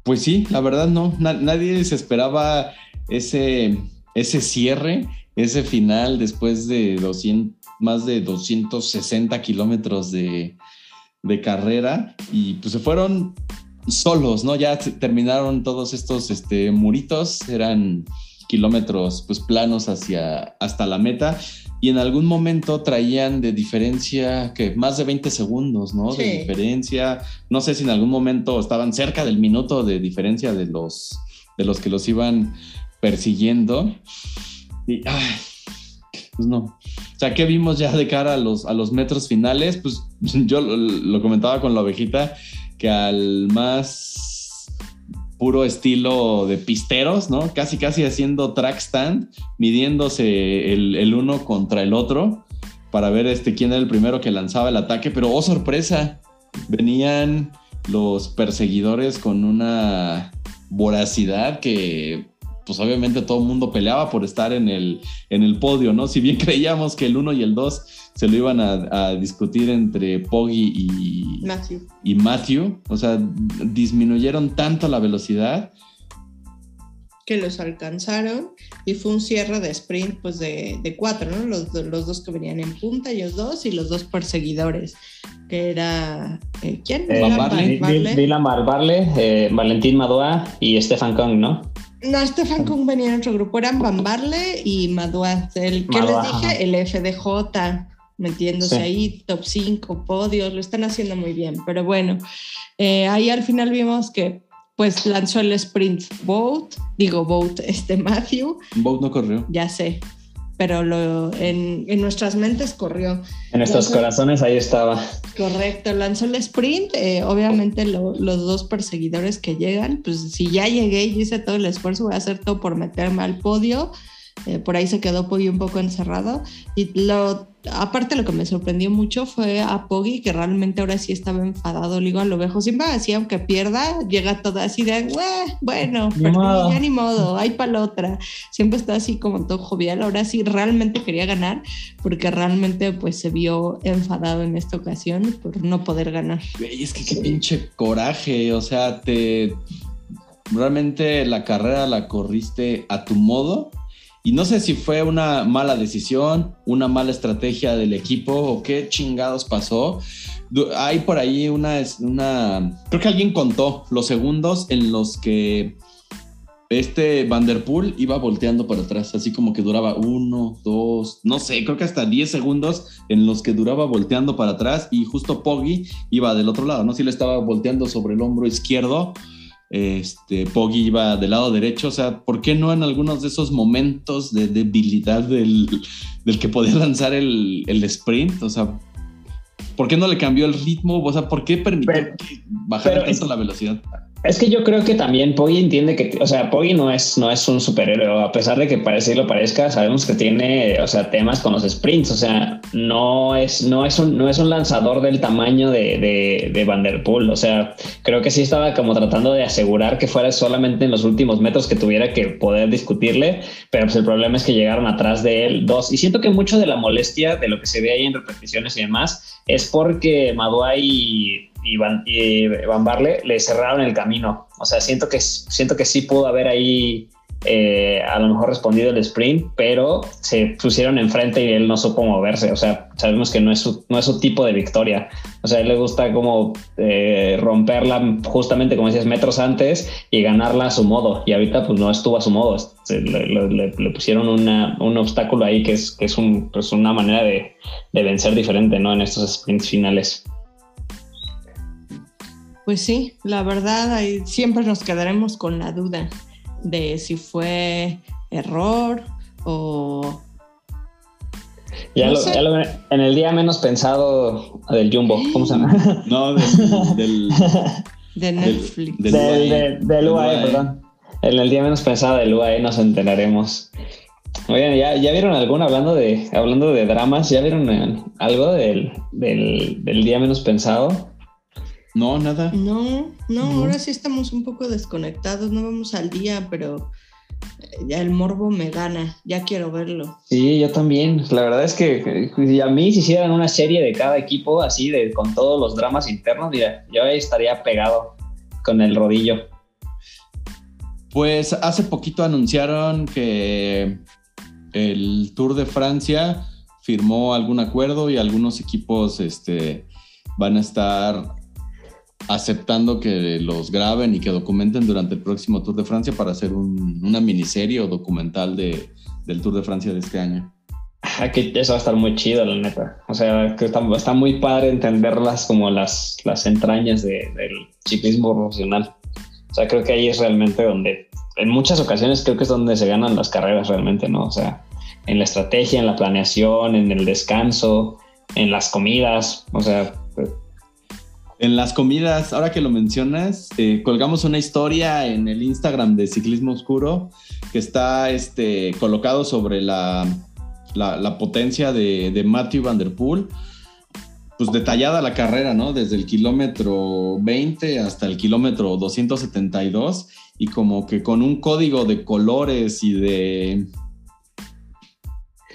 Pues sí, la verdad no, Na nadie se esperaba ese, ese cierre, ese final después de 200, más de 260 kilómetros de, de carrera y pues se fueron solos, ¿no? Ya terminaron todos estos este, muritos, eran kilómetros pues planos hacia hasta la meta y en algún momento traían de diferencia que más de 20 segundos, ¿no? Sí. De diferencia. No sé si en algún momento estaban cerca del minuto de diferencia de los, de los que los iban persiguiendo. Y, ay, pues no. O sea, ¿qué vimos ya de cara a los, a los metros finales? Pues yo lo, lo comentaba con la ovejita, que al más puro estilo de pisteros, ¿no? Casi, casi haciendo track stand, midiéndose el, uno contra el otro para ver este, quién era el primero que lanzaba el ataque, pero oh sorpresa, venían los perseguidores con una voracidad que pues obviamente todo el mundo peleaba por estar en el, en el podio, ¿no? Si bien creíamos que el 1 y el 2 se lo iban a, a, discutir entre Poggy y Matthew. y Matthew, o sea, disminuyeron tanto la velocidad que los alcanzaron y fue un cierre de sprint pues de, de cuatro, ¿no? Los, los, dos que venían en punta, ellos dos, y los dos perseguidores, que era... Eh, ¿Quién? Eh, Dylan Barley, Dylan Barley eh, Valentín Madoa y Stefan Kong, ¿no? No, Stefan Kung venía en otro grupo, eran Van Barle y Madua. El que les dije, el FDJ, metiéndose sí. ahí, top 5, podios, lo están haciendo muy bien. Pero bueno, eh, ahí al final vimos que pues lanzó el sprint Boat, digo Boat, este Matthew. Boat no corrió. Ya sé, pero lo, en, en, nuestras mentes corrió. En nuestros lanzó, corazones ahí estaba. Correcto, lanzó el sprint. Eh, obviamente lo, los dos perseguidores que llegan, pues si ya llegué y hice todo el esfuerzo, voy a hacer todo por meterme al podio. Eh, por ahí se quedó Poggy un poco encerrado. Y lo, aparte lo que me sorprendió mucho fue a Poggy, que realmente ahora sí estaba enfadado. Le digo a lo viejo, siempre así, aunque pierda, llega toda así de, bueno, ni perdí, ya ni modo, hay para la otra. Siempre está así como todo jovial. Ahora sí realmente quería ganar, porque realmente pues se vio enfadado en esta ocasión por no poder ganar. Y es que qué pinche coraje, o sea, te... Realmente la carrera la corriste a tu modo y no sé si fue una mala decisión, una mala estrategia del equipo o qué chingados pasó. Hay por ahí una, una creo que alguien contó los segundos en los que este Vanderpool iba volteando para atrás, así como que duraba uno, dos, no sé, creo que hasta 10 segundos en los que duraba volteando para atrás y justo Poggi iba del otro lado, ¿no? Si le estaba volteando sobre el hombro izquierdo, este, Poggi iba del lado derecho, o sea, ¿por qué no en algunos de esos momentos de debilidad del, del que podía lanzar el, el, sprint? O sea, ¿por qué no le cambió el ritmo? O sea, ¿por qué permitió pero tanto la velocidad? Es que yo creo que también Poggi entiende que, o sea, Poggi no es, no es un superhéroe, a pesar de que parece lo parezca, sabemos que tiene, o sea, temas con los sprints, o sea, no es, no es, un, no es un lanzador del tamaño de, de, de Van Der Poel, o sea, creo que sí estaba como tratando de asegurar que fuera solamente en los últimos metros que tuviera que poder discutirle, pero pues el problema es que llegaron atrás de él dos, y siento que mucho de la molestia de lo que se ve ahí en repeticiones y demás es porque Maduay y, Van, y Van Barle le cerraron el camino. O sea, siento que, siento que sí pudo haber ahí eh, a lo mejor respondido el sprint, pero se pusieron enfrente y él no supo moverse. O sea, sabemos que no es su, no es su tipo de victoria. O sea, él le gusta como eh, romperla justamente, como decías, metros antes y ganarla a su modo. Y ahorita pues no estuvo a su modo. Le pusieron una- un obstáculo ahí que es, que es un, pues, una manera de, de vencer diferente, ¿no? En estos sprints finales. Pues sí, la verdad, ahí siempre nos quedaremos con la duda de si fue error o... Ya, No lo, ya lo- en el día menos pensado del Jumbo, ¿cómo se llama? No, del, del, de Netflix. del- del, UAE. del- del UAE, UAE. perdón. En el día menos pensado del UAE nos enteraremos. Oigan, ¿ya, ya vieron alguno hablando de, hablando de dramas? ¿Ya vieron eh, algo del, del, del día menos pensado? No, nada. No, no, ahora sí estamos un poco desconectados, no vamos al día, pero eh, ya el morbo me gana, ya quiero verlo. Sí, yo también. La verdad es que si a mí si hicieran una serie de cada equipo así, de, con todos los dramas internos, mira, yo ahí estaría pegado con el rodillo. Pues hace poquito anunciaron que el Tour de Francia firmó algún acuerdo y algunos equipos este, van a estar aceptando que los graben y que documenten durante el próximo Tour de Francia para hacer un- una miniserie o documental de, del Tour de Francia de este año. Ah, que eso va a estar muy chido, la neta. O sea, que está, está muy padre entenderlas como las, las entrañas de- del ciclismo profesional. O sea, creo que ahí es realmente donde, en muchas ocasiones creo que es donde se ganan las carreras realmente, ¿no? O sea, en la estrategia, en la planeación, en el descanso, en las comidas. O sea, En las comidas, ahora que lo mencionas, eh, colgamos una historia en el Instagram de Ciclismo Oscuro que está este, colocado sobre la, la- la potencia de, de Matthew Van Der Poel. Pues detallada la carrera, ¿no? Desde el kilómetro 20 hasta el kilómetro 272 y como que con un código de colores y de,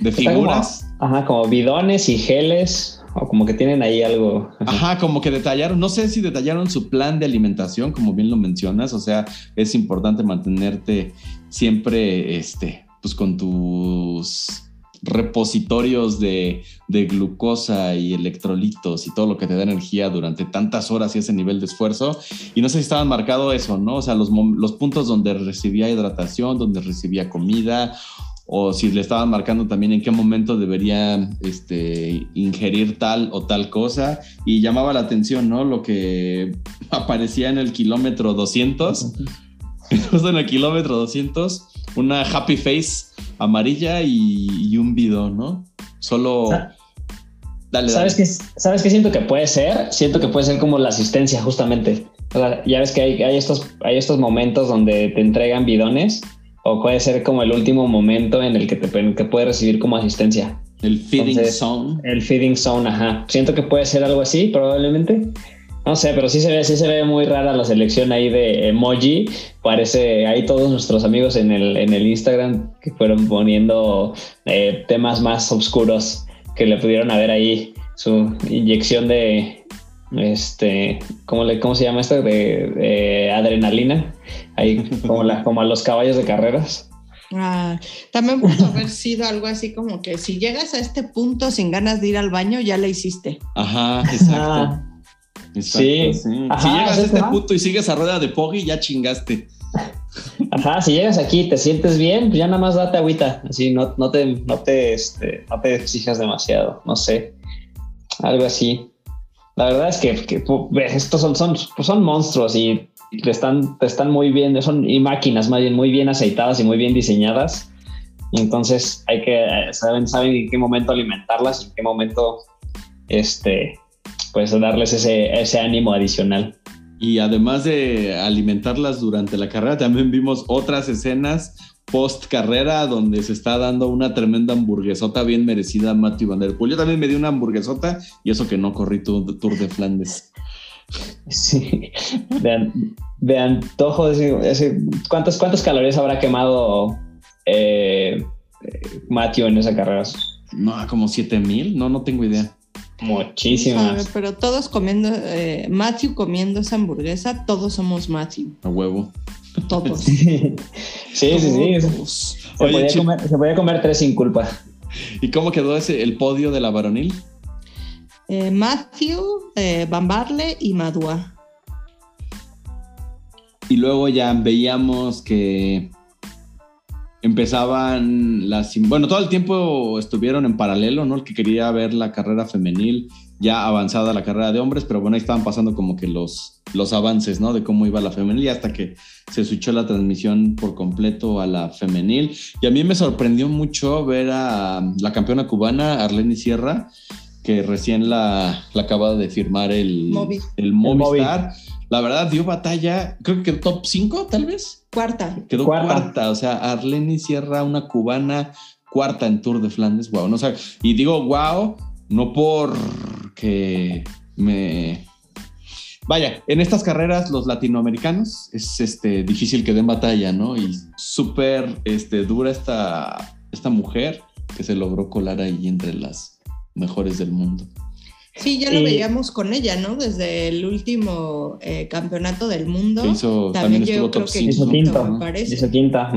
de como- figuras. ajá, como bidones y geles, o como que tienen ahí algo. Ajá, como que detallaron, no sé si detallaron su plan de alimentación, como bien lo mencionas, o sea, es importante mantenerte siempre, este, pues con tus repositorios de, de glucosa y electrolitos y todo lo que te da energía durante tantas horas y ese nivel de esfuerzo. Y no sé si estaban marcado eso, ¿no? O sea, los, los puntos donde recibía hidratación, donde recibía comida, o si le estaban marcando también en qué momento debería este, ingerir tal o tal cosa. Y llamaba la atención, ¿no? Lo que aparecía en el kilómetro 200, justo en el kilómetro 200, una happy face amarilla y, y un bidón, ¿no? Solo... Dale, ¿Sabes dale. qué, ¿Sabes qué siento que puede ser? Siento que puede ser como la asistencia, justamente. O sea, ya ves que hay, hay, estos, hay estos momentos donde te entregan bidones, o puede ser como el último momento en el que te que puedes recibir como asistencia. El feeding Entonces, zone. El feeding zone, ajá. Siento que puede ser algo así, probablemente. No sé, pero sí se ve, sí se ve muy rara la selección ahí de emoji. Parece, ahí todos nuestros amigos en el, en el Instagram que fueron poniendo eh, temas más oscuros que le pudieron haber ahí su inyección de este, ¿cómo, le, cómo se llama esto? De, de adrenalina, ahí como, la, como a los caballos de carreras. Ah, también pudo haber sido algo así como que si llegas a este punto sin ganas de ir al baño, ya la hiciste. Ajá, exacto. Ah, Exacto, Sí. sí. Ajá, si llegas a ¿sí, este punto y sigues a rueda de Poggy, ya chingaste. Ajá, Ajá, si llegas aquí y te sientes bien, pues ya nada más date agüita. Así no, no te, no te, este, no te exijas demasiado. No sé. Algo así. La verdad es que, que, estos son, son, pues son monstruos y están, están muy bien, son y máquinas más bien muy bien aceitadas y muy bien diseñadas. Entonces hay que eh, saben, saben en qué momento alimentarlas, en qué momento este pues darles ese, ese ánimo adicional. Y además de alimentarlas durante la carrera, también vimos otras escenas post carrera donde se está dando una tremenda hamburguesota bien merecida a Matthew Van Der Poel. Yo también me di una hamburguesota y eso que no corrí tu Tour de Flandes. Sí, de, an- de antojo, ¿cuántas, ¿cuántas calorías habrá quemado eh, Matthew en esa carrera? No, como 7 mil, no, no tengo idea. Muchísimas. Pero todos comiendo, eh, Matthew comiendo esa hamburguesa, todos somos Matthew. A huevo. Todos. Sí, sí, sí. sí. Se, podía Oye, Chip, comer, se podía comer tres sin culpa. ¿y cómo quedó ese, el podio de la varonil? Eh, Matthew, eh, Van Barle y Madua. Y luego ya veíamos que empezaban las... Bueno, todo el tiempo estuvieron en paralelo, ¿no? El que quería ver la carrera femenil, ya avanzada la carrera de hombres, pero bueno, ahí estaban pasando como que los, los avances, ¿no? De cómo iba la femenil y hasta que se switchó la transmisión por completo a la femenil. Y a mí me sorprendió mucho ver a la campeona cubana, Arlene Sierra, que recién la, la acaba de firmar el, Movi. el Movi. Movistar. La verdad dio batalla, creo que top 5 tal vez. Cuarta. Quedó Cuarta. cuarta. o sea, Arlene Sierra, una cubana, cuarta en Tour de Flandes, wow, no sé. Y digo wow, no porque me... Vaya, en estas carreras los latinoamericanos es este, difícil que den batalla, ¿no? Y súper este, dura esta, esta mujer que se logró colar ahí entre las mejores del mundo. Sí, ya lo Y- veíamos con ella, ¿no? Desde el último eh, campeonato del mundo. Hizo, También también, yo estuvo creo top que 5. Hizo quinto, me parece. Hizo quinta.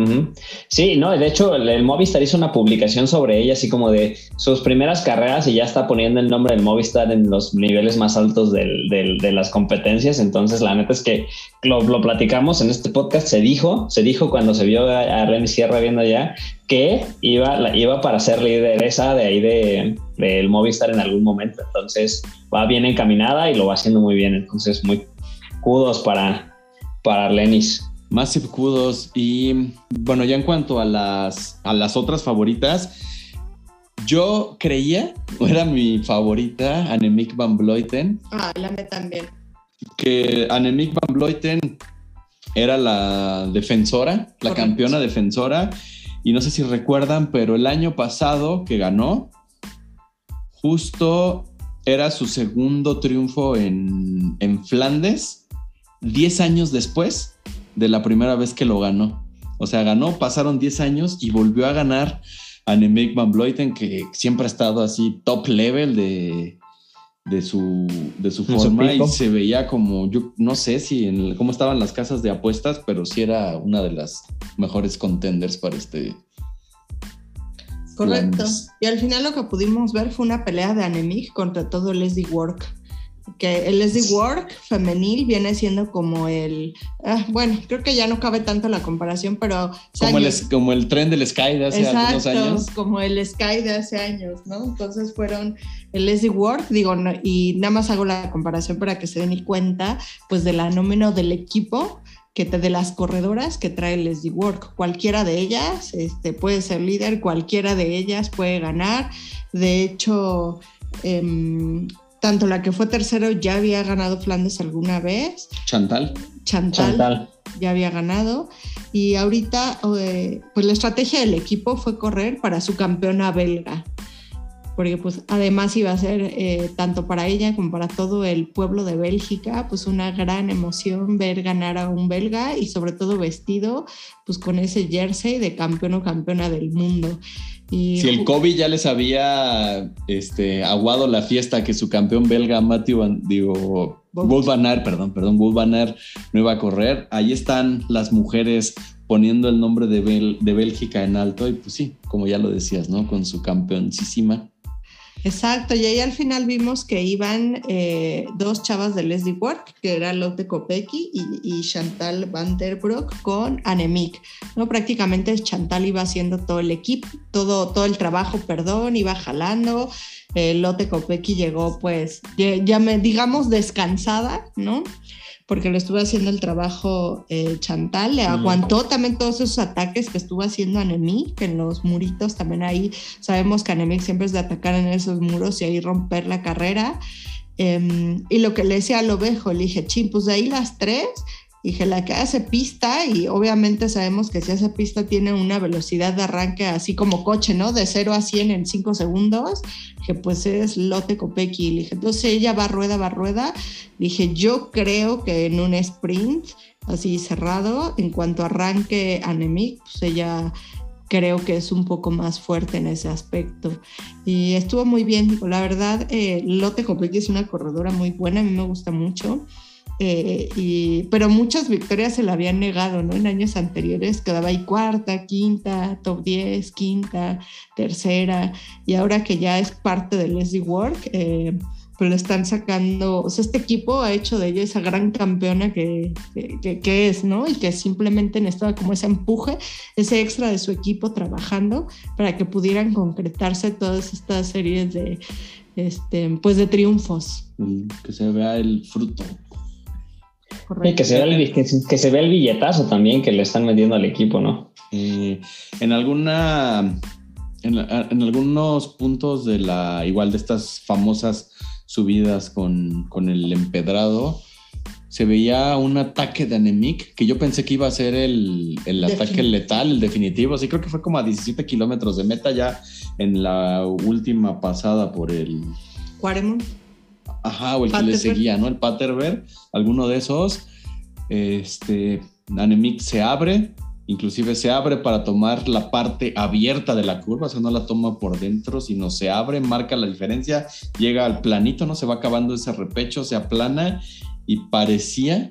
Sí, no, de hecho, el, el Movistar hizo una publicación sobre ella, así como de sus primeras carreras, y ya está poniendo el nombre del Movistar en los niveles más altos del- del- de las competencias. Entonces, la neta es que lo, lo platicamos en este podcast. Se dijo, se dijo cuando se vio a, a Sierra viendo allá que iba, la- iba para ser lideresa de ahí de, del Movistar en algún momento. Entonces, va bien encaminada y lo va haciendo muy bien. Entonces, muy kudos para, para Lenis. Massive kudos. Y bueno, ya en cuanto a las, a las otras favoritas, yo creía, o era mi favorita, Annemiek van Vleuten, Ah, la me también. que Annemiek van Vleuten era la defensora, la Correcto. campeona defensora. Y no sé si recuerdan, pero el año pasado que ganó, justo era su segundo triunfo en, en Flandes, 10 años después de la primera vez que lo ganó. O sea, ganó, pasaron 10 años y volvió a ganar a Annemiek van Vleuten, que siempre ha estado así top level de, de su, de su forma y se veía como, yo no sé si en, cómo estaban las casas de apuestas, pero sí era una de las mejores contenders para este. Correcto. Y al final lo que pudimos ver fue una pelea de Anemic contra todo el SD Work. Que el SD Work femenil viene siendo como el. ah, bueno, creo que ya no cabe tanto la comparación, pero. Como el, como el tren del Sky de hace algunos Exacto, años. como el Sky de hace años, ¿no? Entonces fueron el SD Work, digo, no- y nada más hago la comparación para que se den cuenta, pues de la nómina del equipo, que te, de las corredoras que trae el SD Work. Cualquiera de ellas este, puede ser líder, cualquiera de ellas puede ganar. De hecho, em, tanto la que fue tercero ya había ganado Flandes alguna vez, Chantal. Chantal Chantal. ya había ganado. Y ahorita, eh, pues la estrategia del equipo fue correr para su campeona belga. Porque pues además iba a ser eh, tanto para ella como para todo el pueblo de Bélgica, pues una gran emoción ver ganar a un belga y sobre todo vestido pues con ese jersey de campeón o campeona del mundo. Y Si el Kobe ya les había este, aguado la fiesta que su campeón belga, Matthew Van, digo, van Aert, perdón, perdón, Wout van Aert no iba a correr. Ahí están las mujeres poniendo el nombre de, Bel- de Bélgica en alto y pues sí, como ya lo decías, ¿no? Con su campeoncísima. Exacto, y ahí al final vimos que iban eh, dos chavas de Leslie Work, que era Lotte Kopecky y, Chantal Van Der Broek con Anemic. ¿no? Prácticamente Chantal iba haciendo todo el equipo, todo, todo el trabajo, perdón, iba jalando. Eh, Lotte Kopecky llegó pues, ya me digamos descansada, ¿no? Porque le estuvo haciendo el trabajo eh, Chantal, le aguantó también todos esos ataques que estuvo haciendo Anemic en los muritos, también ahí sabemos que Anemic siempre es de atacar en esos muros y ahí romper la carrera. Eh, y lo que le decía al ovejo, le dije, ching, pues de ahí las tres, dije, la que hace pista, y obviamente sabemos que si hace pista tiene una velocidad de arranque así como coche, ¿no? De 0 a 100 en 5 segundos, que pues es Lotte Kopecky. Dije, entonces ella va rueda, va rueda. Dije, yo creo que en un sprint así cerrado, en cuanto arranque Anemic, pues ella creo que es un poco más fuerte en ese aspecto. Y estuvo muy bien, la verdad, eh, Lotte es una corredora muy buena, a mí me gusta mucho. Eh, pero muchas victorias se la habían negado, ¿no? En años anteriores quedaba ahí cuarta, quinta, top 10, quinta, tercera, y ahora que ya es parte del Leslie Work, eh, pues lo están sacando, o sea, este equipo ha hecho de ella esa gran campeona que, es, ¿no? Y que simplemente necesitaba como ese empuje, ese extra de su equipo trabajando para que pudieran concretarse todas estas series de, este, pues de triunfos. Que se vea el fruto. Y que se, vea el, que, que se vea el billetazo también que le están metiendo al equipo, ¿no? Eh, en alguna. En, en, algunos puntos de la. Igual de estas famosas subidas con, con, el empedrado. Se veía un ataque de Anemic que yo pensé que iba a ser el, el ataque letal, el definitivo. Sí, creo que fue como a 17 kilómetros de meta ya en la última pasada por el. Quaremont. Ajá, o el Paterberg. que le seguía, ¿no? El Paterberg, alguno de esos. Este, Anemic se abre, inclusive se abre para tomar la parte abierta de la curva, o sea, no la toma por dentro, sino se abre, marca la diferencia, llega al planito, ¿no? Se va acabando ese repecho, se aplana y parecía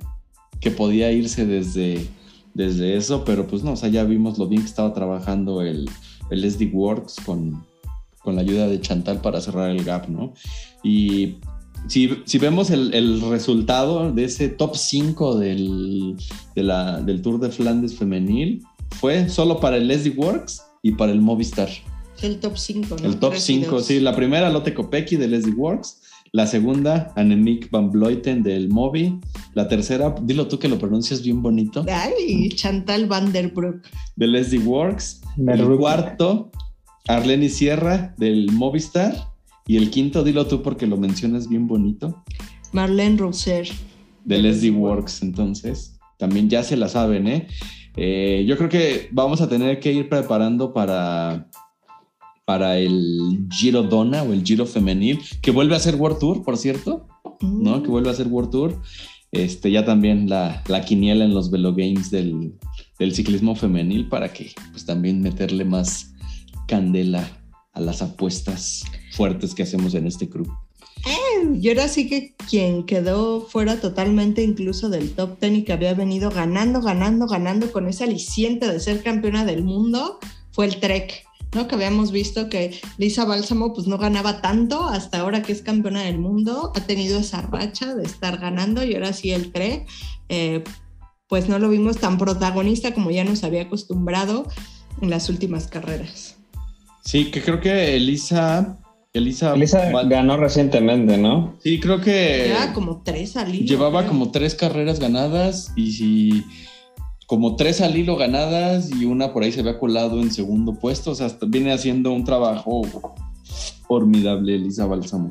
que podía irse desde, desde eso, pero pues no, o sea, ya vimos lo bien que estaba trabajando el, el SD Works con, con la ayuda de Chantal para cerrar el gap, ¿no? Y si, si, vemos el, el, resultado de ese top 5 del, de la, del Tour de Flandes femenil, fue solo para el Leslie Works y para el Movistar. El top 5, ¿no? El top 5, sí. La primera, Lotte Kopecky de Leslie Works. La segunda, Annemiek van Vleuten del Movi. La tercera, dilo tú que lo pronuncias bien bonito. Ay, Chantal van der Broek. De Leslie Works. El cuarto, Arlene Sierra del Movistar. Y el quinto, dilo tú porque lo mencionas bien bonito. Marlene Roser. De Leslie Works, entonces. También ya se la saben, ¿eh? ¿eh? Yo creo que vamos a tener que ir preparando para, para el Giro Dona o el Giro Femenil, que vuelve a ser World Tour, por cierto, mm. ¿no? Que vuelve a ser World Tour. Este, ya también la, la quiniela en los Velo Games del, del ciclismo femenil para que pues también meterle más candela a las apuestas fuertes que hacemos en este club. Eh, y ahora sí que quien quedó fuera totalmente incluso del top ten y que había venido ganando, ganando, ganando con ese aliciente de ser campeona del mundo fue el Trek, ¿no? Que habíamos visto que Lisa Bálsamo pues no ganaba tanto hasta ahora que es campeona del mundo, ha tenido esa racha de estar ganando y ahora sí el Trek, eh, pues no lo vimos tan protagonista como ya nos había acostumbrado en las últimas carreras. Sí, que creo que Elisa. Elisa, Elisa ganó recientemente, ¿no? Sí, creo que. Llevaba como tres al hilo. Llevaba creo. como tres carreras ganadas y si. Como tres al hilo ganadas y una por ahí se había colado en segundo puesto. O sea, viene haciendo un trabajo formidable Elisa Balsamo.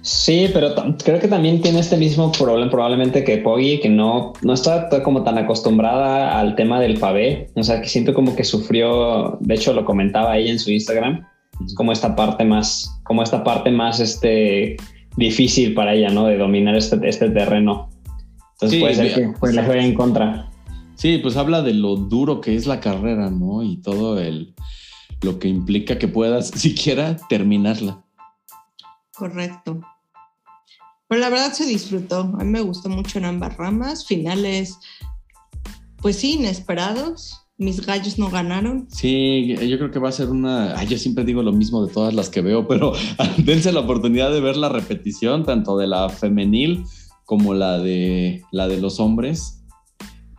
Sí, pero creo que también tiene este mismo problema probablemente que Poggy, que no, no está como tan acostumbrada al tema del pavé. O sea, que siento como que sufrió, de hecho lo comentaba ella en su Instagram, como esta parte más, como esta parte más este, difícil para ella, ¿no? De dominar este, este terreno. Entonces sí, puede ser que pues, le juegue en contra. Sí, pues habla de lo duro que es la carrera, ¿no? Y todo el, lo que implica que puedas siquiera terminarla. Correcto. Pero la verdad se disfrutó. A mí me gustó mucho en ambas ramas. Finales, pues sí, inesperados. Mis gallos no ganaron. Sí, yo creo que va a ser una. Ay, yo siempre digo lo mismo de todas las que veo, pero dense la oportunidad de ver la repetición, tanto de la femenil como la de la de los hombres,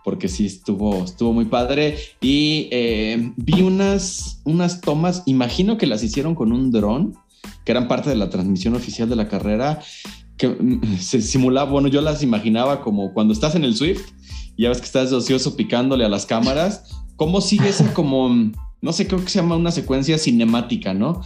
porque sí estuvo, estuvo muy padre. Y eh, vi unas, unas tomas, imagino que las hicieron con un dron, que eran parte de la transmisión oficial de la carrera, que mm, se simulaba, bueno, yo las imaginaba como cuando estás en el Swift. Ya ves que estás ocioso picándole a las cámaras, ¿Cómo sigue esa como, no sé, creo que se llama una secuencia cinemática, ¿no?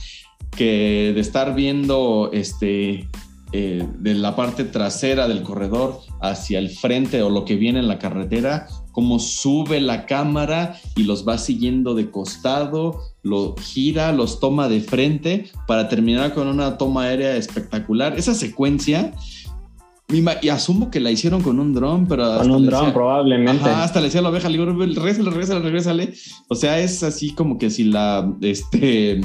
Que de estar viendo este, eh, de la parte trasera del corredor hacia el frente o lo que viene en la carretera, cómo sube la cámara y los va siguiendo de costado, lo gira, los toma de frente para terminar con una toma aérea espectacular. Esa secuencia y asumo que la hicieron con un dron, pero. Con un dron, probablemente. hasta le decía a la oveja, le digo, regrésale, regrésale, regrésale. O sea, es así como que si la este,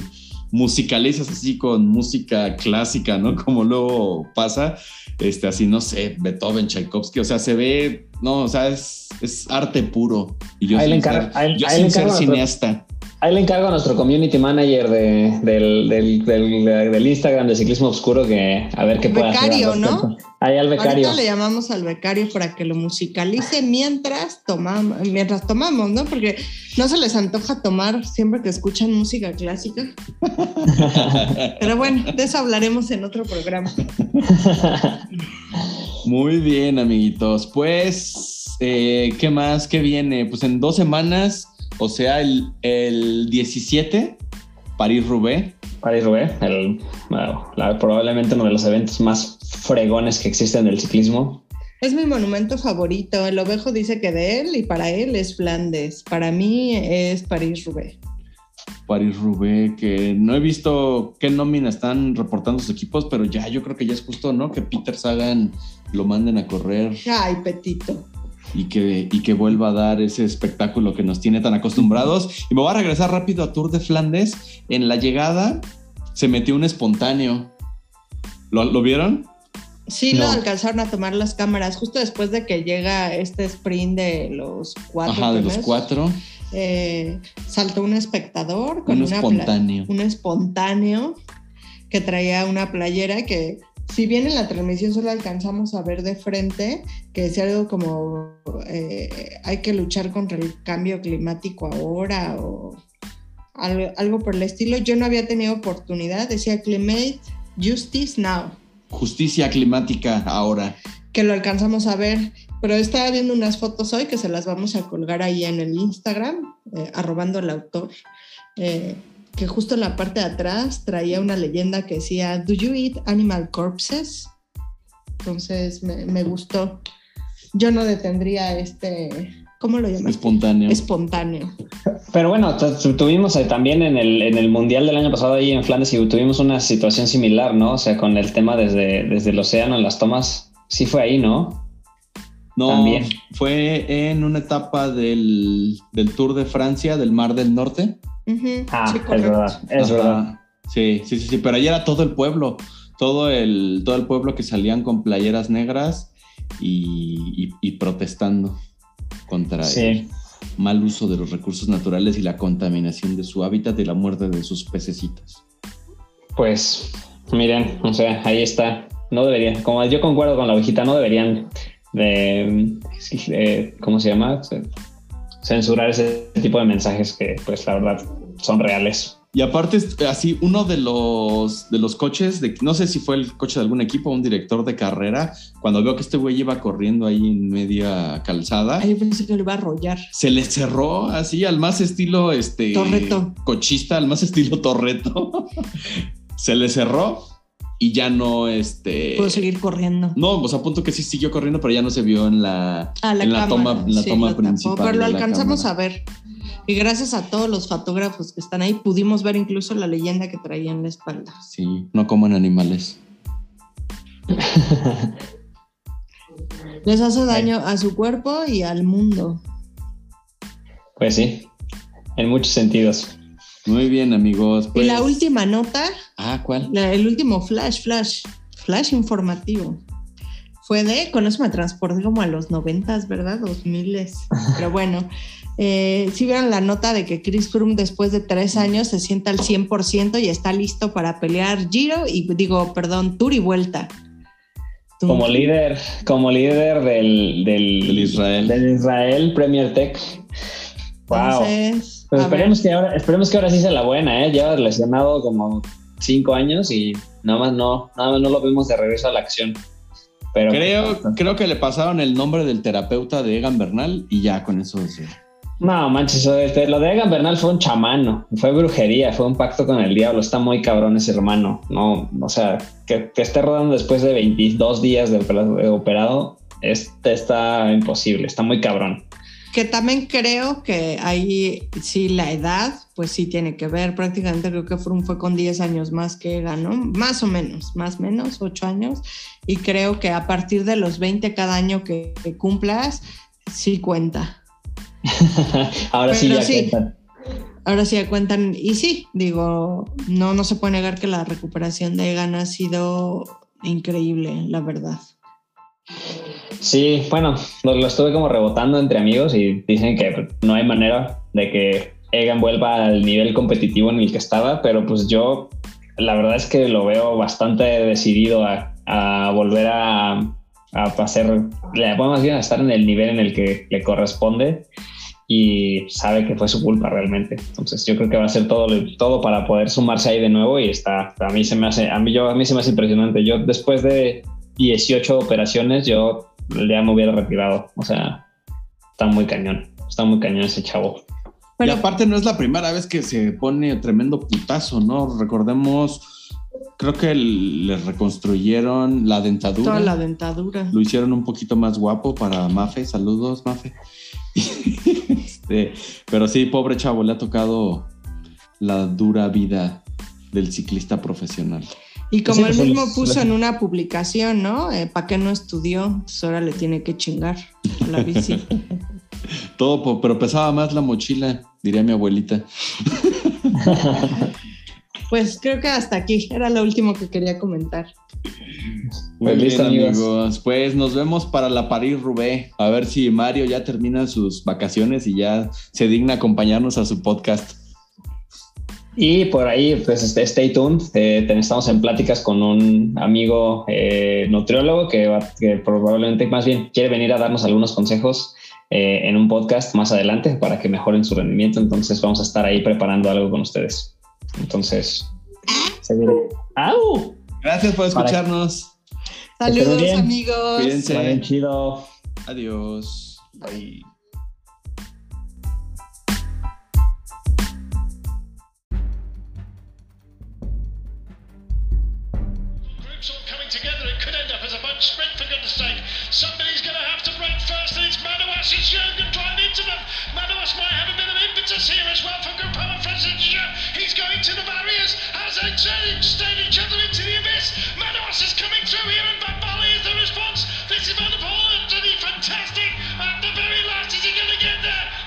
musicalizas así con música clásica, ¿no? Como luego pasa, este, así, no sé, Beethoven, Tchaikovsky, o sea, se ve, no, o sea, es, es arte puro. Y yo, sin, ser, yo sin ser cineasta. Ahí le encargo a nuestro community manager de, del, del, del, Instagram de Ciclismo Oscuro que a ver qué puede hacer. Becario, ¿no? Ahí al becario. Ahorita le llamamos al becario para que lo musicalice mientras tomamos, mientras tomamos, ¿no? Porque no se les antoja tomar siempre que escuchan música clásica. Pero bueno, de eso hablaremos en otro programa. Muy bien, amiguitos. Pues, eh, ¿qué más? ¿Qué viene? Pues en dos semanas o sea, el, el 17, París-Roubaix. París-Roubaix, probablemente uno de los eventos más fregones que existen del ciclismo. Es mi monumento favorito. El ovejo dice que de él y para él es Flandes. Para mí es París-Roubaix. París-Roubaix, que no he visto qué nómina están reportando sus equipos, pero ya yo creo que ya es justo, ¿no? Que Peter Sagan lo manden a correr. Ay, Petito y que, y que vuelva a dar ese espectáculo que nos tiene tan acostumbrados. Y me voy a regresar rápido a Tour de Flandes. En la llegada se metió un espontáneo. ¿Lo, vieron? Sí, lo alcanzaron a tomar las cámaras justo después de que llega este sprint de los cuatro. Ajá, de los cuatro. Eh, saltó un espectador con un espontáneo. un espontáneo que traía una playera que si bien en la transmisión solo alcanzamos a ver de frente, que decía algo como eh, hay que luchar contra el cambio climático ahora o algo, por el estilo, yo no había tenido oportunidad, decía Climate Justice Now. Justicia climática ahora. Que lo alcanzamos a ver, pero estaba viendo unas fotos hoy que se las vamos a colgar ahí en el Instagram, eh, arrobando el autor. Eh, que justo en la parte de atrás traía una leyenda que decía, ¿Do you eat animal corpses? Entonces me, gustó. Yo no detendría este, ¿cómo lo llamas? Espontáneo. Espontáneo. Pero bueno, tuvimos también en el, en el Mundial del año pasado ahí en Flandes y tuvimos una situación similar, ¿no? O sea, con el tema desde, desde el océano en las tomas. Sí fue ahí, ¿no? No, También. fue en una etapa del, del Tour de Francia, del Mar del Norte. Ah, es verdad, es verdad. Sí, sí, sí, sí, pero ahí era todo el pueblo, todo el, todo el pueblo que salían con playeras negras y, protestando contra el mal uso de los recursos naturales y la contaminación de su hábitat y la muerte de sus pececitos. Pues, miren, o sea, ahí está. No deberían, como yo concuerdo con la ovejita, no deberían de, ¿cómo se llama? censurar ese tipo de mensajes que, pues, la verdad, son reales. Y aparte, así, uno de los, de los coches, de, no sé si fue el coche de algún equipo o un director de carrera, cuando veo que este güey iba corriendo ahí en media calzada. Ay, yo pensé que lo iba a arrollar. Se le cerró así al más estilo este. Torreto. Cochista, al más estilo Torreto. se le cerró y ya no este puedo seguir corriendo. No pues a punto que sí siguió corriendo pero ya no se vio en la, ah, en la toma en la toma principal pero lo alcanzamos a ver. Y gracias a todos los fotógrafos que están ahí pudimos ver incluso la leyenda que traía en la espalda. Sí no coman animales. Les hace daño a su cuerpo y al mundo. Pues sí en muchos sentidos. Muy bien, amigos. y la pues- última nota. Ah, ¿cuál? el último flash, flash, flash informativo. fue de, con eso me transporté como a los noventas, ¿verdad? Dos miles. Pero bueno, eh, si vieron la nota de que Chris Froome después de tres años se sienta al 100% y está listo para pelear Giro y digo, perdón, Tour y vuelta. Como líder, como líder del, del, Del Israel. del Israel Premier Tech. Wow. Entonces, Pues esperemos ver. que, ahora, esperemos que ahora sí sea la buena, ¿eh? Lleva lesionado como cinco años y nada más no, nada más no lo vimos de regreso a la acción. Pero Creo, creo que le pasaron el nombre del terapeuta de Egan Bernal y ya con eso sí. No, manches, eso de- lo de Egan Bernal fue un chamano, fue brujería, fue un pacto con el diablo, está muy cabrón ese hermano, no, o sea, que, que esté rodando después de 22 días de operado, este está imposible, está muy cabrón. Que también creo que ahí sí la edad, pues sí tiene que ver. Prácticamente creo que Froome fue con 10 años más que ganó, más o menos, más o menos, 8 años. Y creo que a partir de los 20 cada año que, que cumplas, sí cuenta. Ahora sí ya sí. cuentan. Ahora sí ya cuentan, y sí, digo, no, no se puede negar que la recuperación de Egan ha sido increíble, la verdad. Sí, bueno, lo, lo estuve como rebotando entre amigos y dicen que no hay manera de que Egan vuelva al nivel competitivo en el que estaba, pero pues yo la verdad es que lo veo bastante decidido a, a volver a, a hacer, bueno, más bien a estar en el nivel en el que le corresponde y sabe que fue su culpa realmente. Entonces yo creo que va a hacer todo, todo para poder sumarse ahí de nuevo y está, a mí se me hace, a mí, yo, a mí se me hace impresionante. Yo después de 18 operaciones, yo ya me hubiera retirado. O sea, está muy cañón. Está muy cañón ese chavo. Bueno, y aparte no es la primera vez que se pone tremendo putazo, ¿no? Recordemos, creo que le reconstruyeron la dentadura. toda la dentadura. Lo hicieron un poquito más guapo para Mafe. Saludos, Mafe. Este, pero sí, pobre chavo, le ha tocado la dura vida del ciclista profesional. Y como Sí, él mismo puso en una publicación, ¿no? ¿Para qué no estudió? Pues ahora le tiene que chingar a la bici. Todo, pero pesaba más la mochila, diría mi abuelita. pues creo que hasta aquí era lo último que quería comentar. Muy listo, bien, amigos. amigos. Pues nos vemos para la París Roubaix. A ver si Mario ya termina sus vacaciones y ya se digna acompañarnos a su podcast. Y por ahí, pues este, stay tuned. Eh, estamos en pláticas con un amigo eh, nutriólogo que, va- que probablemente más bien quiere venir a darnos algunos consejos eh, en un podcast más adelante para que mejoren su rendimiento. Entonces vamos a estar ahí preparando algo con ustedes. Entonces, se viene. ¡Au! Gracias por escucharnos. Saludos, amigos. Cuídense. Bien chido. Adiós. Bye. goodness sake. Somebody's going to have to break first, and it's Manawas. It's Jurgen driving into them. Madawas might have a bit of impetus here as well from Kupala Francisco. He's going to the barriers as they stayed each other into the abyss. Madawas is coming through here, and Van Bali is the response. This is Van Paul, and fantastic. At the very last, is he going to get there?